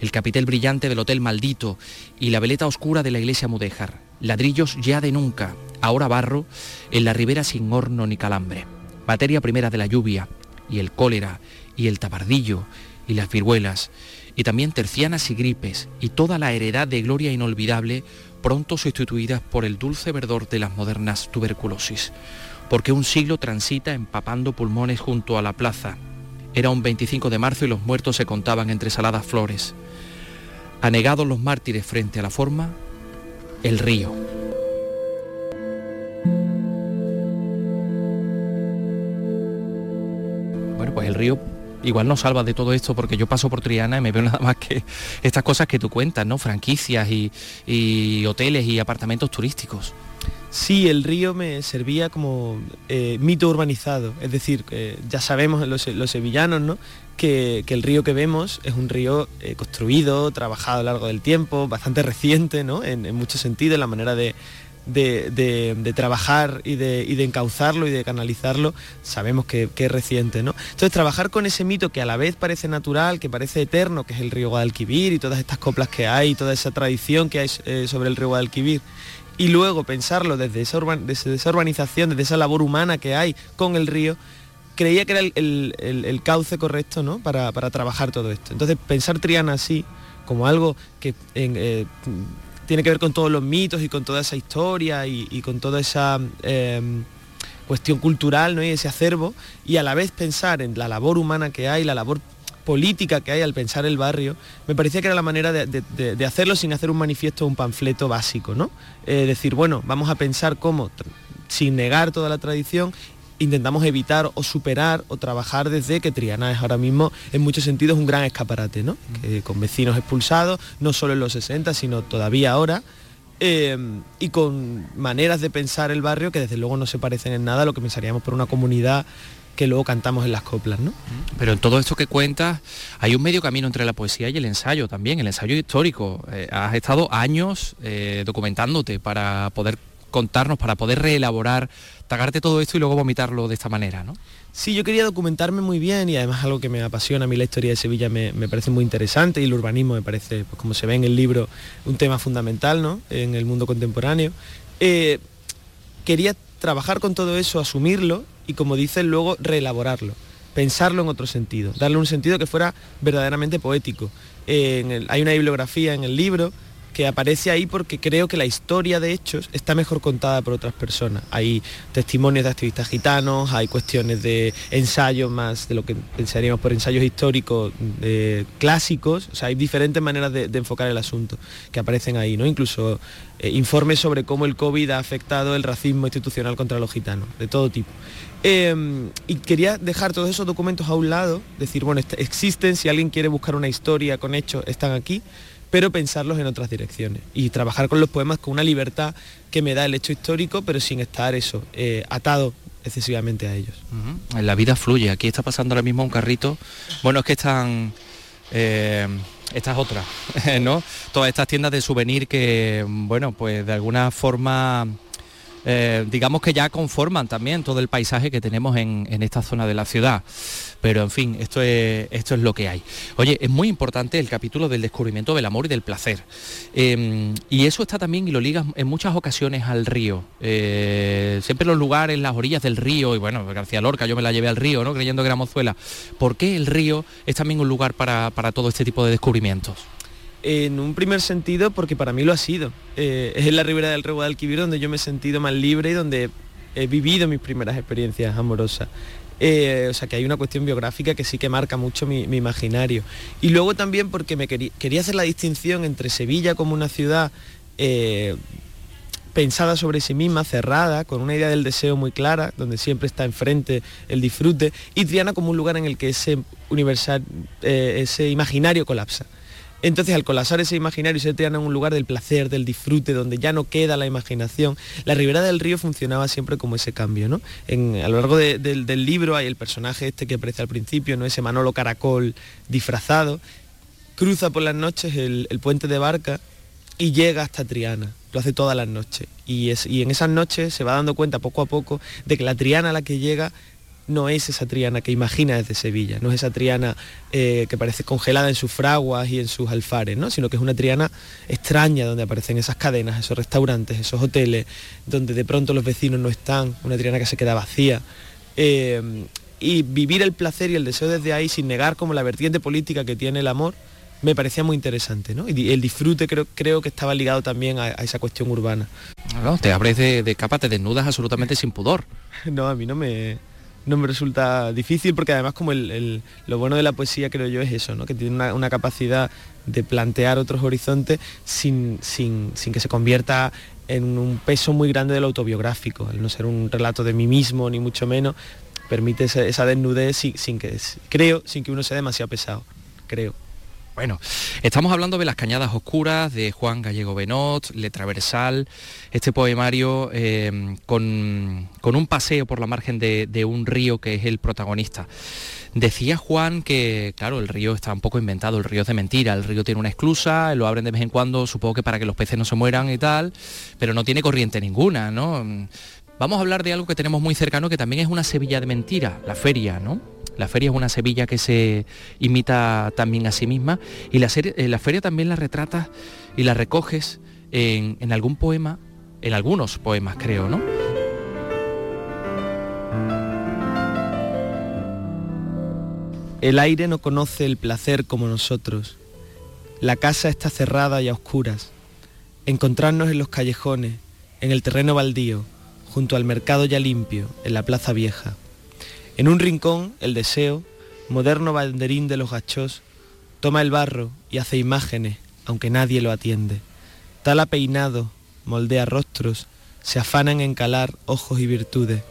El capitel brillante del hotel maldito y la veleta oscura de la iglesia mudéjar. Ladrillos ya de nunca, ahora barro, en la ribera sin horno ni calambre. Materia primera de la lluvia, y el cólera, y el tabardillo, y las viruelas, y también tercianas y gripes, y toda la heredad de gloria inolvidable, pronto sustituidas por el dulce verdor de las modernas tuberculosis. Porque un siglo transita empapando pulmones junto a la plaza. Era un 25 de marzo y los muertos se contaban entre saladas flores. Anegados los mártires frente a la forma, el río. Bueno, pues el río igual no salva de todo esto porque yo paso por Triana y me veo nada más que estas cosas que tú cuentas, ¿no? Franquicias y, hoteles y apartamentos turísticos. Sí, el río me servía como eh, mito urbanizado, es decir, ya sabemos los, los sevillanos ¿no? que, el río que vemos es un río eh, construido, trabajado a lo largo del tiempo, bastante reciente ¿no? en, muchos sentidos, en la manera de, de, trabajar y de, y de, encauzarlo y de canalizarlo, sabemos que, es reciente. ¿no? Entonces, trabajar con ese mito que a la vez parece natural, que parece eterno, que es el río Guadalquivir y todas estas coplas que hay, toda esa tradición que hay eh, sobre el río Guadalquivir, y luego pensarlo desde esa, desde esa urbanización, desde esa labor humana que hay con el río, creía que era el, cauce correcto ¿no? para, trabajar todo esto. Entonces pensar Triana así, como algo que eh, tiene que ver con todos los mitos y con toda esa historia y, con toda esa em, cuestión cultural ¿no? y ese acervo, y a la vez pensar en la labor humana que hay, la labor política que hay al pensar el barrio, me parecía que era la manera de, hacerlo sin hacer un manifiesto o un panfleto básico, ¿no? Eh, decir, bueno, vamos a pensar cómo, sin negar toda la tradición, intentamos evitar o superar o trabajar desde que Triana es ahora mismo en muchos sentidos un gran escaparate, ¿no? con vecinos expulsados, no solo en los 60, sino todavía ahora. Eh, y con maneras de pensar el barrio que desde luego no se parecen en nada a lo que pensaríamos por una comunidad que luego cantamos en las coplas, ¿no? Pero en todo esto que cuentas, hay un medio camino entre la poesía y el ensayo también, el ensayo histórico. Eh, has estado años eh, documentándote para poder contarnos, para poder reelaborar, tagarte todo esto y luego vomitarlo de esta manera, ¿no? Sí, yo quería documentarme muy bien y además algo que me apasiona, a mí la historia de Sevilla me, parece muy interesante y el urbanismo me parece, pues como se ve en el libro, un tema fundamental ¿no? en el mundo contemporáneo. Eh, quería trabajar con todo eso, asumirlo y como dicen luego reelaborarlo, pensarlo en otro sentido, darle un sentido que fuera verdaderamente poético. hay una bibliografía en el libro que aparece ahí porque creo que la historia de hechos está mejor contada por otras personas. Hay testimonios de activistas gitanos, hay cuestiones de ensayos más de lo que pensaríamos por ensayos históricos clásicos, o sea, hay diferentes maneras de, enfocar el asunto que aparecen ahí, ¿no? Incluso eh, informes sobre cómo el COVID ha afectado el racismo institucional contra los gitanos, de todo tipo. Em, y quería dejar todos esos documentos a un lado, decir, bueno, existen, si alguien quiere buscar una historia con hechos, están aquí, pero pensarlos en otras direcciones y trabajar con los poemas con una libertad que me da el hecho histórico, pero sin estar eso, eh, atado excesivamente a ellos. La vida fluye, aquí está pasando ahora mismo un carrito, bueno, es que están... Eh, estas otras, ¿no? Todas estas tiendas de souvenir que, bueno, pues de alguna forma eh, digamos que ya conforman también todo el paisaje que tenemos en, esta zona de la ciudad. Pero en fin, esto es, lo que hay. Oye, es muy importante el capítulo del descubrimiento del amor y del placer. Em, y eso está también, y lo ligas en muchas ocasiones al río. Eh, siempre los lugares, las orillas del río, y bueno, García Lorca, yo me la llevé al río, ¿no? Creyendo que era Mozuela. ¿Por qué el río es también un lugar para, todo este tipo de descubrimientos? En un primer sentido, porque para mí lo ha sido. Eh, es en la ribera del Río Alquivir donde yo me he sentido más libre y donde he vivido mis primeras experiencias amorosas. Eh, o sea que hay una cuestión biográfica que sí que marca mucho mi, imaginario. Y luego también porque me quería, hacer la distinción entre Sevilla como una ciudad eh, pensada sobre sí misma, cerrada, con una idea del deseo muy clara, donde siempre está enfrente el disfrute, y Triana como un lugar en el que ese universal, ese imaginario colapsa. Entonces al colapsar ese imaginario y se en un lugar del placer, del disfrute, donde ya no queda la imaginación, la ribera del río funcionaba siempre como ese cambio. ¿no? a lo largo del libro hay el personaje este que aparece al principio, ¿no? ese Manolo Caracol disfrazado, cruza por las noches el, puente de barca y llega hasta Triana. Lo hace todas las noches. Y, y en esas noches se va dando cuenta poco a poco de que la Triana a la que llega no es esa Triana que imagina desde Sevilla, no es esa Triana eh, que parece congelada en sus fraguas y en sus alfares, ¿no? sino que es una Triana extraña donde aparecen esas cadenas, esos restaurantes, esos hoteles, donde de pronto los vecinos no están, una Triana que se queda vacía. Eh, y vivir el placer y el deseo desde ahí sin negar como la vertiente política que tiene el amor, me parecía muy interesante, ¿no? Y el disfrute creo, creo que estaba ligado también a, esa cuestión urbana. te abres de, de capa, te desnudas absolutamente sin pudor. No, a mí no me, no me resulta difícil porque además como lo bueno de la poesía creo yo es eso, ¿no? que tiene una, capacidad de plantear otros horizontes sin, sin, que se convierta en un peso muy grande del autobiográfico, al no ser un relato de mí mismo ni mucho menos, permite esa, desnudez sin, sin, que, creo, sin que uno sea demasiado pesado, creo. Bueno, estamos hablando de Las Cañadas Oscuras, de Juan Gallego Benot, Letraversal, este poemario eh, con, un paseo por la margen de, un río que es el protagonista. Decía Juan que, claro, el río está un poco inventado, el río es de mentira, el río tiene una esclusa, lo abren de vez en cuando, supongo que para que los peces no se mueran y tal, pero no tiene corriente ninguna, ¿no? Vamos a hablar de algo que tenemos muy cercano, que también es una Sevilla de mentira, la feria, ¿no? La feria es una Sevilla que se imita también a sí misma y la, eh, la feria también la retratas y la recoges en, algún poema, en algunos poemas creo, ¿no? El aire no conoce el placer como nosotros. La casa está cerrada y a oscuras. Encontrarnos en los callejones, en el terreno baldío, junto al mercado ya limpio, en la plaza vieja. En un rincón, el deseo, moderno banderín de los gachos, toma el barro y hace imágenes, aunque nadie lo atiende. Tala peinado, moldea rostros, se afanan en calar ojos y virtudes.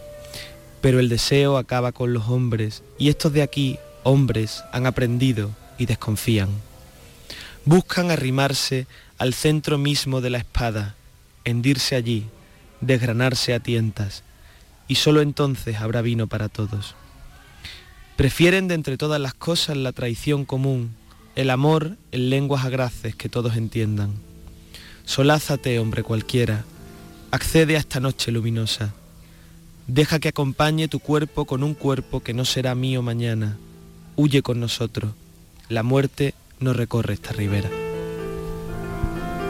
Pero el deseo acaba con los hombres, y estos de aquí, hombres, han aprendido y desconfían. Buscan arrimarse al centro mismo de la espada, hendirse allí, desgranarse a tientas, y solo entonces habrá vino para todos. Prefieren de entre todas las cosas la traición común, el amor en lenguas agraces que todos entiendan. Solázate, hombre cualquiera, accede a esta noche luminosa. Deja que acompañe tu cuerpo con un cuerpo que no será mío mañana. Huye con nosotros. La muerte no recorre esta ribera.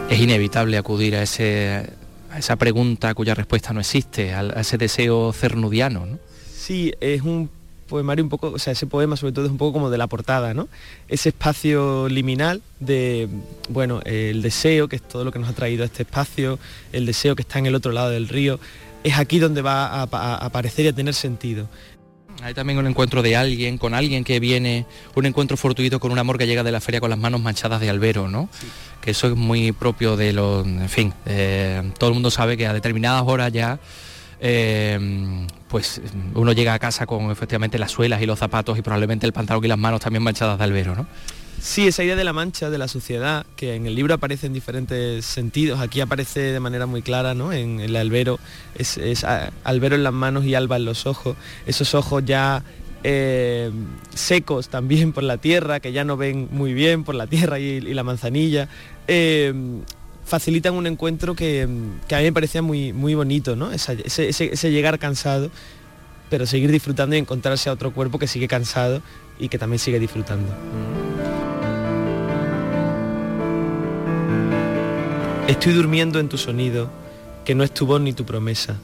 Es inevitable acudir a ese esa pregunta cuya respuesta no existe, a, ese deseo cernudiano. ¿no? Sí, es un poemario un poco, o sea, ese poema sobre todo es un poco como de la portada, ¿no? Ese espacio liminal de, bueno, el deseo, que es todo lo que nos ha traído a este espacio, el deseo que está en el otro lado del río, es aquí donde va a aparecer y a tener sentido. Hay también un encuentro de alguien, con alguien que viene, un encuentro fortuito con un amor que llega de la feria con las manos manchadas de albero, ¿no? Que eso es muy propio de los, en fin, eh, todo el mundo sabe que a determinadas horas ya, eh, pues uno llega a casa con efectivamente las suelas y los zapatos y probablemente el pantalón y las manos también manchadas de albero, ¿no? Sí, esa idea de la mancha, de la suciedad, que en el libro aparece en diferentes sentidos, aquí aparece de manera muy clara, ¿no? En el albero, es, albero en las manos y alba en los ojos, esos ojos ya eh, secos también por la tierra, que ya no ven muy bien por la tierra y, la manzanilla. Eh, facilitan un encuentro que, a mí me parecía muy, muy bonito, ¿no? ese, llegar cansado, pero seguir disfrutando y encontrarse a otro cuerpo que sigue cansado y que también sigue disfrutando. Estoy durmiendo en tu sonido, que no es tu voz ni tu promesa.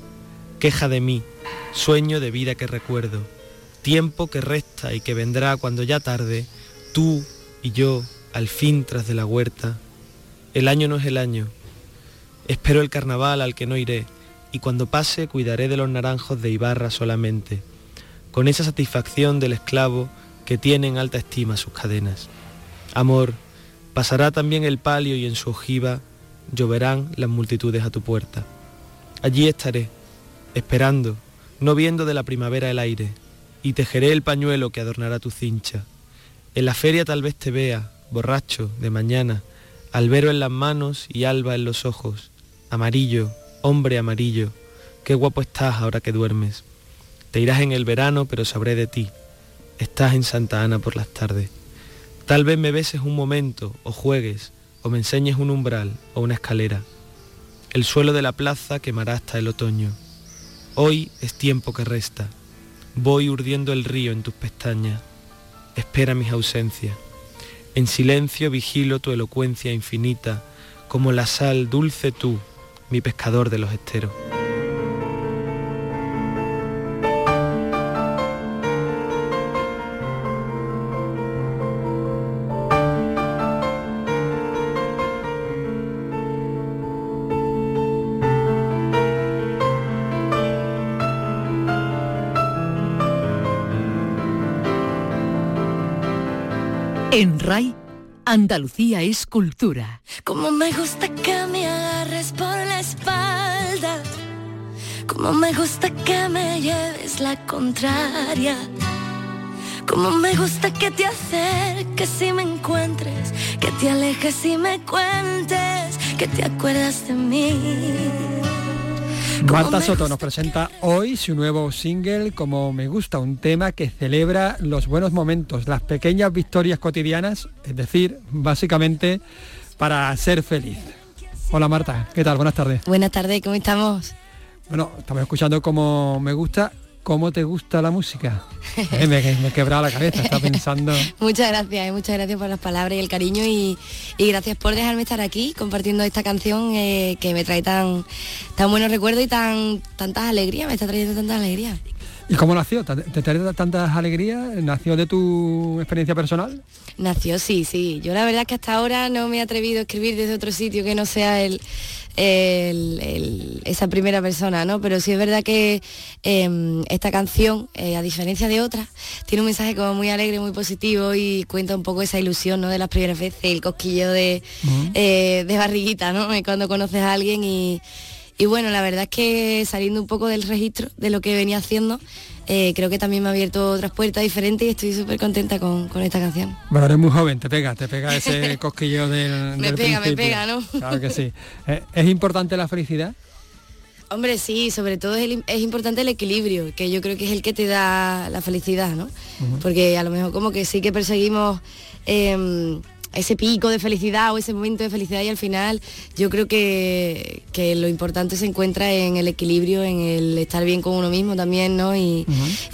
Queja de mí, sueño de vida que recuerdo, tiempo que resta y que vendrá cuando ya tarde, tú y yo, al fin tras de la huerta, el año no es el año. Espero el carnaval al que no iré y cuando pase cuidaré de los naranjos de Ibarra solamente, con esa satisfacción del esclavo que tiene en alta estima sus cadenas. Amor, pasará también el palio y en su ojiva lloverán las multitudes a tu puerta. Allí estaré, esperando, no viendo de la primavera el aire, y tejeré el pañuelo que adornará tu cincha. En la feria tal vez te vea, borracho, de mañana, albero en las manos y alba en los ojos, amarillo, hombre amarillo, qué guapo estás ahora que duermes. Te irás en el verano, pero sabré de ti. Estás en Santa Ana por las tardes. Tal vez me beses un momento, o juegues, o me enseñes un umbral o una escalera. El suelo de la plaza quemará hasta el otoño. Hoy es tiempo que resta. Voy urdiendo el río en tus pestañas. Espera mis ausencias. En silencio vigilo tu elocuencia infinita, como la sal dulce tú, mi pescador de los esteros. Andalucía es cultura. Como me gusta que me agarres por la espalda. Como me gusta que me lleves la contraria. Como me gusta que te acerques si me encuentres, que te alejes y me cuentes, que te acuerdas de mí. Marta Soto nos presenta hoy su nuevo single Como me gusta, un tema que celebra los buenos momentos, las pequeñas victorias cotidianas, es decir, básicamente para ser feliz. Hola Marta, ¿qué tal? Buenas tardes. Buenas tardes, ¿cómo estamos? Bueno, estamos escuchando Como me gusta ¿Cómo te gusta la música? Eh, me, he quebrado la cabeza, está pensando... muchas gracias, eh, muchas gracias por las palabras y el cariño y, gracias por dejarme estar aquí compartiendo esta canción eh, que me trae tan, tan buenos recuerdos y tan tantas alegrías, me está trayendo tantas alegrías. ¿Y cómo nació? ¿Te trae tantas alegrías? ¿Nació de tu experiencia personal? Nació, sí, sí. Yo la verdad es que hasta ahora no me he atrevido a escribir desde otro sitio que no sea el esa primera persona, ¿no? Pero sí es verdad que em, esta canción, eh, a diferencia de otras, tiene un mensaje como muy alegre, muy positivo y cuenta un poco esa ilusión, ¿no? De las primeras veces, el cosquillo de, eh, de barriguita, ¿no? Cuando conoces a alguien y, y bueno, la verdad es que saliendo un poco del registro de lo que venía haciendo, eh, creo que también me ha abierto otras puertas diferentes y estoy súper contenta con, esta canción. Bueno, eres muy joven, te pega, te pega ese cosquilleo del... me pega, me pega, ¿no? Claro que sí. Eh, ¿Es importante la felicidad? Hombre, sí, sobre todo es, importante el equilibrio, que yo creo que es el que te da la felicidad, ¿no? Porque a lo mejor como que sí que perseguimos em, ese pico de felicidad o ese momento de felicidad y al final yo creo que, lo importante se encuentra en el equilibrio, en el estar bien con uno mismo también, ¿no? Y,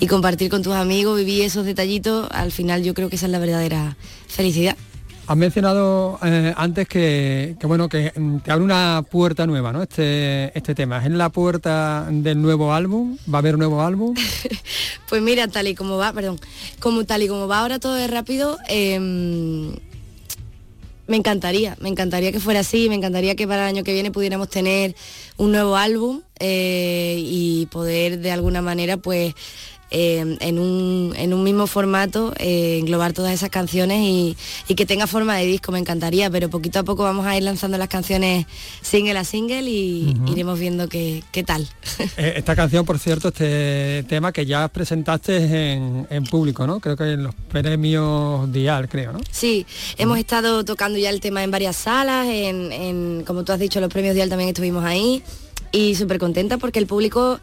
compartir con tus amigos, vivir esos detallitos, al final yo creo que esa es la verdadera felicidad. Has mencionado eh, antes que, bueno que te abre una puerta nueva, ¿no? Este, este tema. ¿Es en la puerta del nuevo álbum? ¿Va a haber un nuevo álbum? pues mira, tal y como va, perdón, como tal y como va ahora todo es rápido, em, me encantaría, me encantaría que fuera así, me encantaría que para el año que viene pudiéramos tener un nuevo álbum eh, y poder de alguna manera pues eh, en, un, mismo formato eh, englobar todas esas canciones y, que tenga forma de disco, me encantaría, pero poquito a poco vamos a ir lanzando las canciones single a single y iremos viendo qué, tal. Eh, esta canción, por cierto, este tema que ya presentaste en, público, ¿no? Creo que en los premios Dial, creo, ¿no? Sí, hemos estado tocando ya el tema en varias salas, en, como tú has dicho, los premios Dial también estuvimos ahí y súper contenta porque el público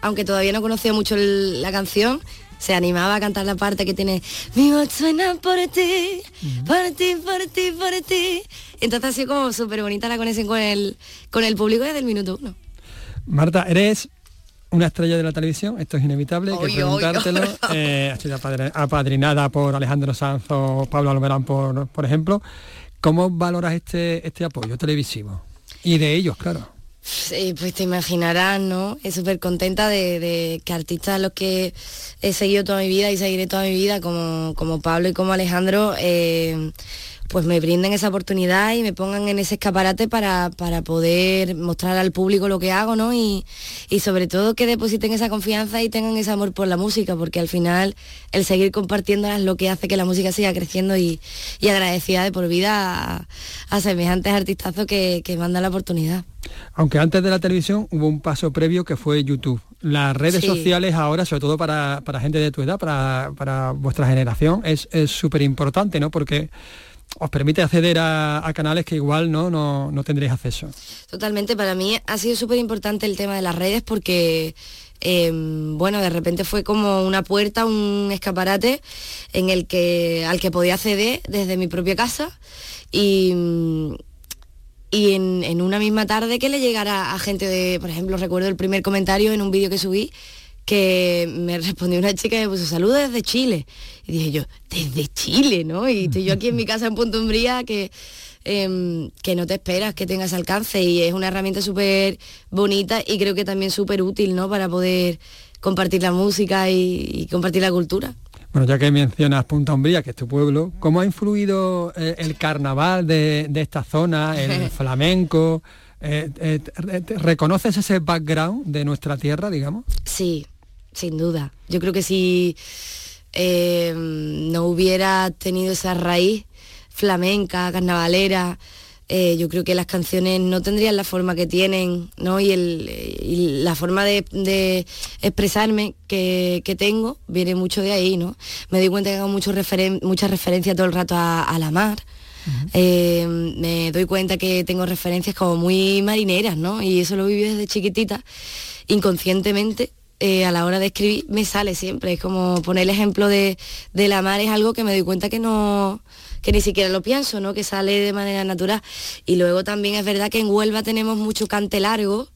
aunque todavía no conocía mucho la canción, se animaba a cantar la parte que tiene Mi voz suena por ti, por ti, por ti, por ti Entonces ha sido como súper bonita la conexión con el, con el público desde el minuto uno. Marta, eres una estrella de la televisión, esto es inevitable, que preguntártelo. Eh, ha sido apadrinada por Alejandro Sanz o Pablo Almerán, por, por ejemplo. ¿Cómo valoras este, este apoyo televisivo? Y de ellos, claro. Sí, pues te imaginarás, ¿no? Es súper contenta de, que artistas a los que he seguido toda mi vida y seguiré toda mi vida, como, como Pablo y como Alejandro, eh, pues me brinden esa oportunidad y me pongan en ese escaparate para, poder mostrar al público lo que hago, ¿no? Y, sobre todo que depositen esa confianza y tengan ese amor por la música, porque al final el seguir compartiéndola es lo que hace que la música siga creciendo y, agradecida de por vida a, semejantes artistazos que, que mandan la oportunidad. Aunque antes de la televisión hubo un paso previo que fue YouTube. Las redes sociales ahora, sobre todo para, gente de tu edad, para, vuestra generación, es súper importante, ¿no? Porque os permite acceder a, canales que igual ¿no? No, tendréis acceso. Totalmente, para mí ha sido súper importante el tema de las redes porque em, bueno, de repente fue como una puerta, un escaparate en el que, al que podía acceder desde mi propia casa y, y en, una misma tarde que le llegara a gente de, por ejemplo, recuerdo el primer comentario en un vídeo que subí, que me respondió una chica y me puso saludos desde Chile. Y dije yo, desde Chile, ¿no? Y estoy yo aquí en mi casa en Punto Umbría que, em, que no te esperas que tengas alcance y es una herramienta súper bonita y creo que también súper útil, ¿no? Para poder compartir la música y, compartir la cultura. Bueno, ya que mencionas Punta Umbría, que es tu pueblo, ¿cómo ha influido eh, el carnaval de, esta zona, el flamenco? Eh, eh, ¿Reconoces ese background de nuestra tierra, digamos? Sí, sin duda. Yo creo que si no hubiera tenido esa raíz flamenca, carnavalera, eh, yo creo que las canciones no tendrían la forma que tienen, ¿no? Y, la forma de, expresarme que, tengo viene mucho de ahí, ¿no? Me doy cuenta que hago mucho mucha referencia todo el rato a, la mar. Eh, me doy cuenta que tengo referencias como muy marineras, ¿no? Y eso lo viví desde chiquitita, inconscientemente, eh, a la hora de escribir me sale siempre. Es como poner el ejemplo de, la mar es algo que me doy cuenta que no que ni siquiera lo pienso, ¿no? Que sale de manera natural. Y luego también es verdad que en Huelva tenemos mucho cante largo.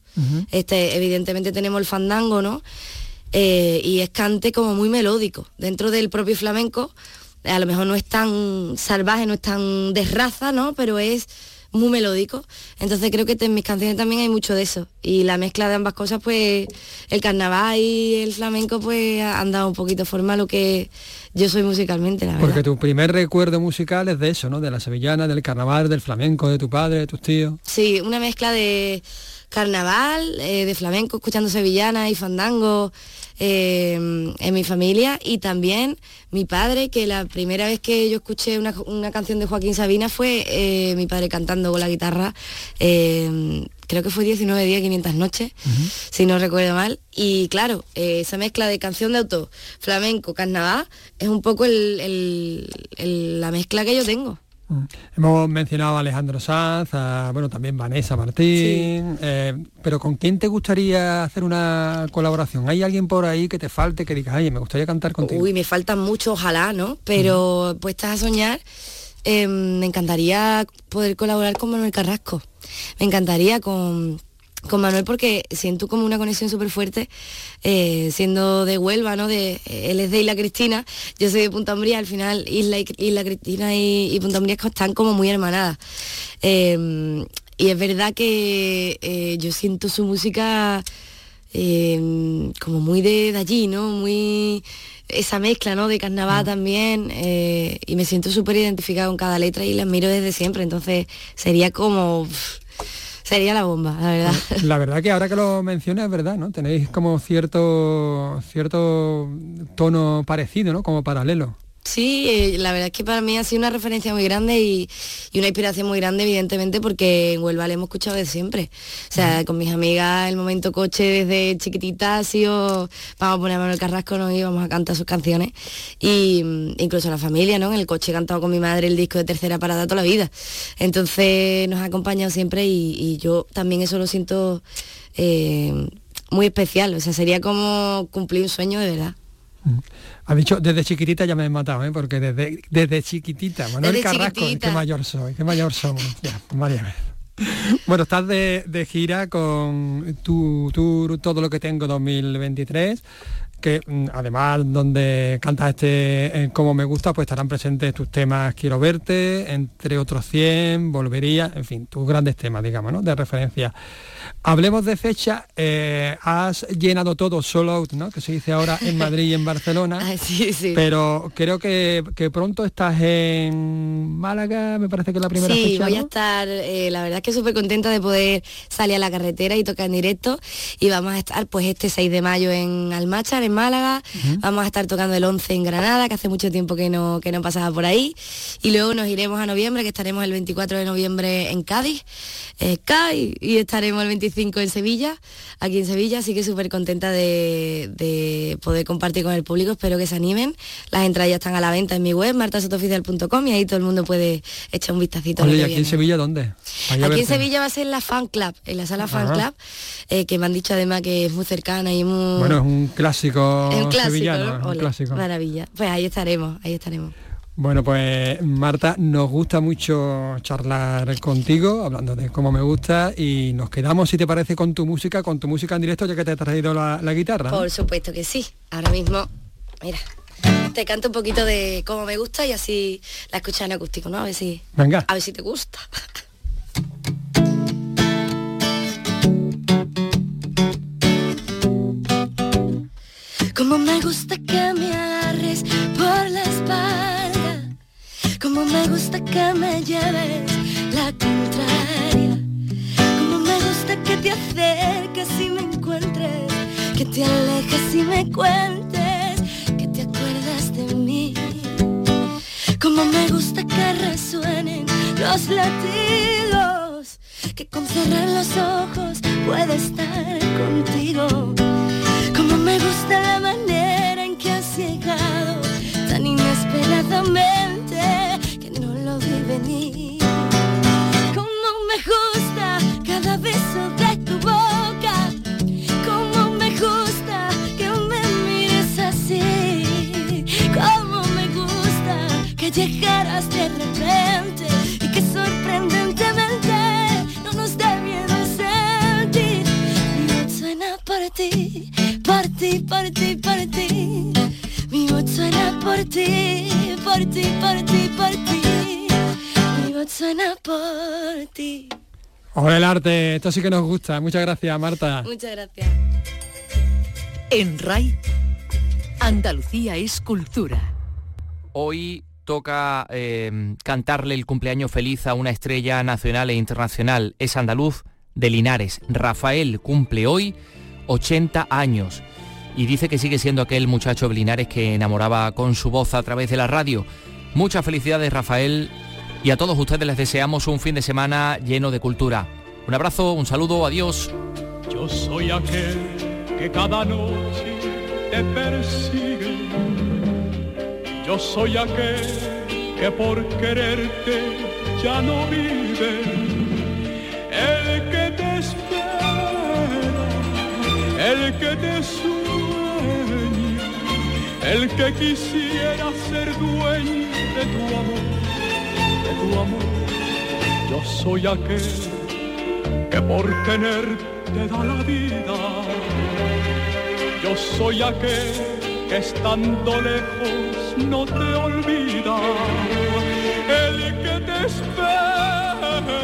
este, evidentemente tenemos el fandango, ¿no? Eh, y es cante como muy melódico. Dentro del propio flamenco, a lo mejor no es tan salvaje, no es tan de raza, ¿no? Pero es muy melódico. Entonces creo que en mis canciones también hay mucho de eso. Y la mezcla de ambas cosas, pues el carnaval y el flamenco, pues han dado un poquito forma a lo que yo soy musicalmente, la verdad. Porque tu primer recuerdo musical es de eso, ¿no? De la sevillana, del carnaval, del flamenco, de tu padre, de tus tíos. Sí, una mezcla de carnaval, eh, de flamenco, escuchando sevillana y fandango. Eh, en mi familia y también mi padre, que la primera vez que yo escuché una, canción de Joaquín Sabina fue eh, mi padre cantando con la guitarra, eh, creo que fue 19 días, 500 noches, si no recuerdo mal, y claro, esa mezcla de canción de auto, flamenco, carnaval, es un poco la mezcla que yo tengo. Mm. Hemos mencionado a Alejandro Sanz, bueno, también Vanessa Martín, eh, pero ¿con quién te gustaría hacer una colaboración? ¿Hay alguien por ahí que te falte, que digas, ay, me gustaría cantar contigo? Uy, me faltan mucho, ojalá, ¿no? Pero puestas a soñar, em, me encantaría poder colaborar con Manuel Carrasco. Me encantaría con con Manuel porque siento como una conexión súper fuerte, eh, siendo de Huelva, ¿no? De, él es de Isla Cristina, yo soy de Punta Umbría, al final Isla, Isla Cristina y, Punta Umbría están como muy hermanadas. Em, y es verdad que eh, yo siento su música em, como muy de, allí, ¿no? Muy esa mezcla ¿no? de carnaval mm. también eh, y me siento súper identificado con cada letra y la admiro desde siempre entonces sería como sería la bomba, la verdad. La verdad que ahora que lo mencionas es verdad, ¿no? Tenéis como cierto, cierto tono parecido, ¿no? Como paralelo. Sí, eh, la verdad es que para mí ha sido una referencia muy grande y, una inspiración muy grande, evidentemente, porque en Huelva le hemos escuchado de siempre. O sea, con mis amigas el momento coche desde chiquitita ha sido, vamos a poner a Manuel Carrasco, nos íbamos a cantar sus canciones. Y mm, incluso la familia, ¿no? En el coche he cantado con mi madre el disco de tercera parada toda la vida. Entonces nos ha acompañado siempre y, yo también eso lo siento eh, muy especial. O sea, sería como cumplir un sueño de verdad. Ha dicho, desde chiquitita ya me he matado, ¿eh? porque desde, desde chiquitita, Manuel Carrasco, qué mayor soy, qué mayor somos. Ya, Bueno, estás de, gira con tu tour Todo lo que tengo 2023 que mm, además donde cantas este eh, Como me gusta, pues estarán presentes tus temas Quiero verte, entre otros 100, Volvería, en fin, tus grandes temas, digamos, ¿no? De referencia. Hablemos de fecha, eh, has llenado todo solo out, ¿no? Que se dice ahora en Madrid y en Barcelona. sí, sí. Pero creo que, pronto estás en Málaga, me parece que es la primera fecha. Sí, voy a estar, eh, la verdad es que súper contenta de poder salir a la carretera y tocar en directo. Y vamos a estar pues este 6 de mayo en Almachar, en Málaga. Vamos a estar tocando el 11 en Granada, que hace mucho tiempo que no, que no pasaba por ahí. Y luego nos iremos a noviembre, que estaremos el 24 de noviembre en Cádiz. Eh, Cádiz y estaremos el 25 en Sevilla, aquí en Sevilla, así que súper contenta de, poder compartir con el público, espero que se animen. Las entradas ya están a la venta en mi web, martasotooficial.com y ahí todo el mundo puede echar un vistacito. Oye, ¿y aquí en Sevilla dónde? Aquí en Sevilla va a ser la Fan Club, en la sala Fan Club, eh, que me han dicho además que es muy cercana y muy... Bueno, es un clásico, clásico sevillano, clásico. Maravilla. Pues ahí estaremos, ahí estaremos. Bueno, pues Marta, nos gusta mucho charlar contigo, hablando de cómo me gusta, y nos quedamos, si te parece, con tu música, con tu música en directo, ya que te ha traído la, guitarra. Por supuesto que sí. Ahora mismo, mira, te canto un poquito de cómo me gusta y así la escuchas en acústico, ¿no? A ver si. Venga. A ver si te gusta. Como me gusta que me agarres por la espalda como me gusta que me lleves la contraria. Como me gusta que te acerques y me encuentres. Que te alejes y me cuentes. Que te acuerdas de mí. Como me gusta que resuenen los latidos. Que con cerrar los ojos pueda estar contigo. Me gusta la manera en que has llegado tan inesperadamente venir. Como me gusta cada beso de tu boca. Como me gusta que me mires así. Como me gusta que llegaras de repente y que sorprendentemente no nos dé miedo sentir. Mi voz suena por ti, ti, por ti, por ti. Mi voz suena por ti, por ti, por ti, por ti suena por ti. Hola el arte, esto sí que nos gusta. Muchas gracias, Marta. Muchas gracias. En RAI, Andalucía es cultura. Hoy toca eh, cantarle el cumpleaños feliz a una estrella nacional e internacional. Es andaluz de Linares. Rafael cumple hoy 80 años y dice que sigue siendo aquel muchacho Linares que enamoraba con su voz a través de la radio. Muchas felicidades Rafael y a todos ustedes les deseamos un fin de semana lleno de cultura. Un abrazo, un saludo, adiós. Yo soy aquel que cada noche te persigue. Yo soy aquel que por quererte ya no vive. El que te espera, el que te sueña, el que quisiera ser dueño de tu amor tu amor. Yo soy aquel que por tenerte da la vida. Yo soy aquel que estando lejos no te olvida. El que te espera,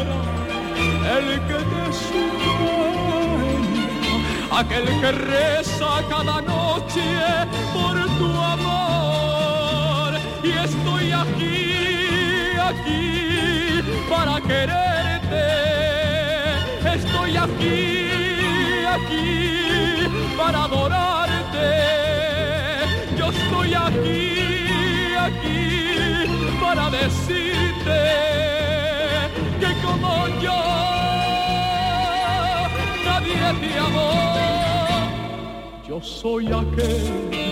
el que te sueña, aquel que reza cada noche tu amor. Y estoy aquí aquí para quererte. Estoy aquí, aquí para adorarte. Yo estoy aquí, aquí para decirte que como yo nadie te amó. Yo soy aquel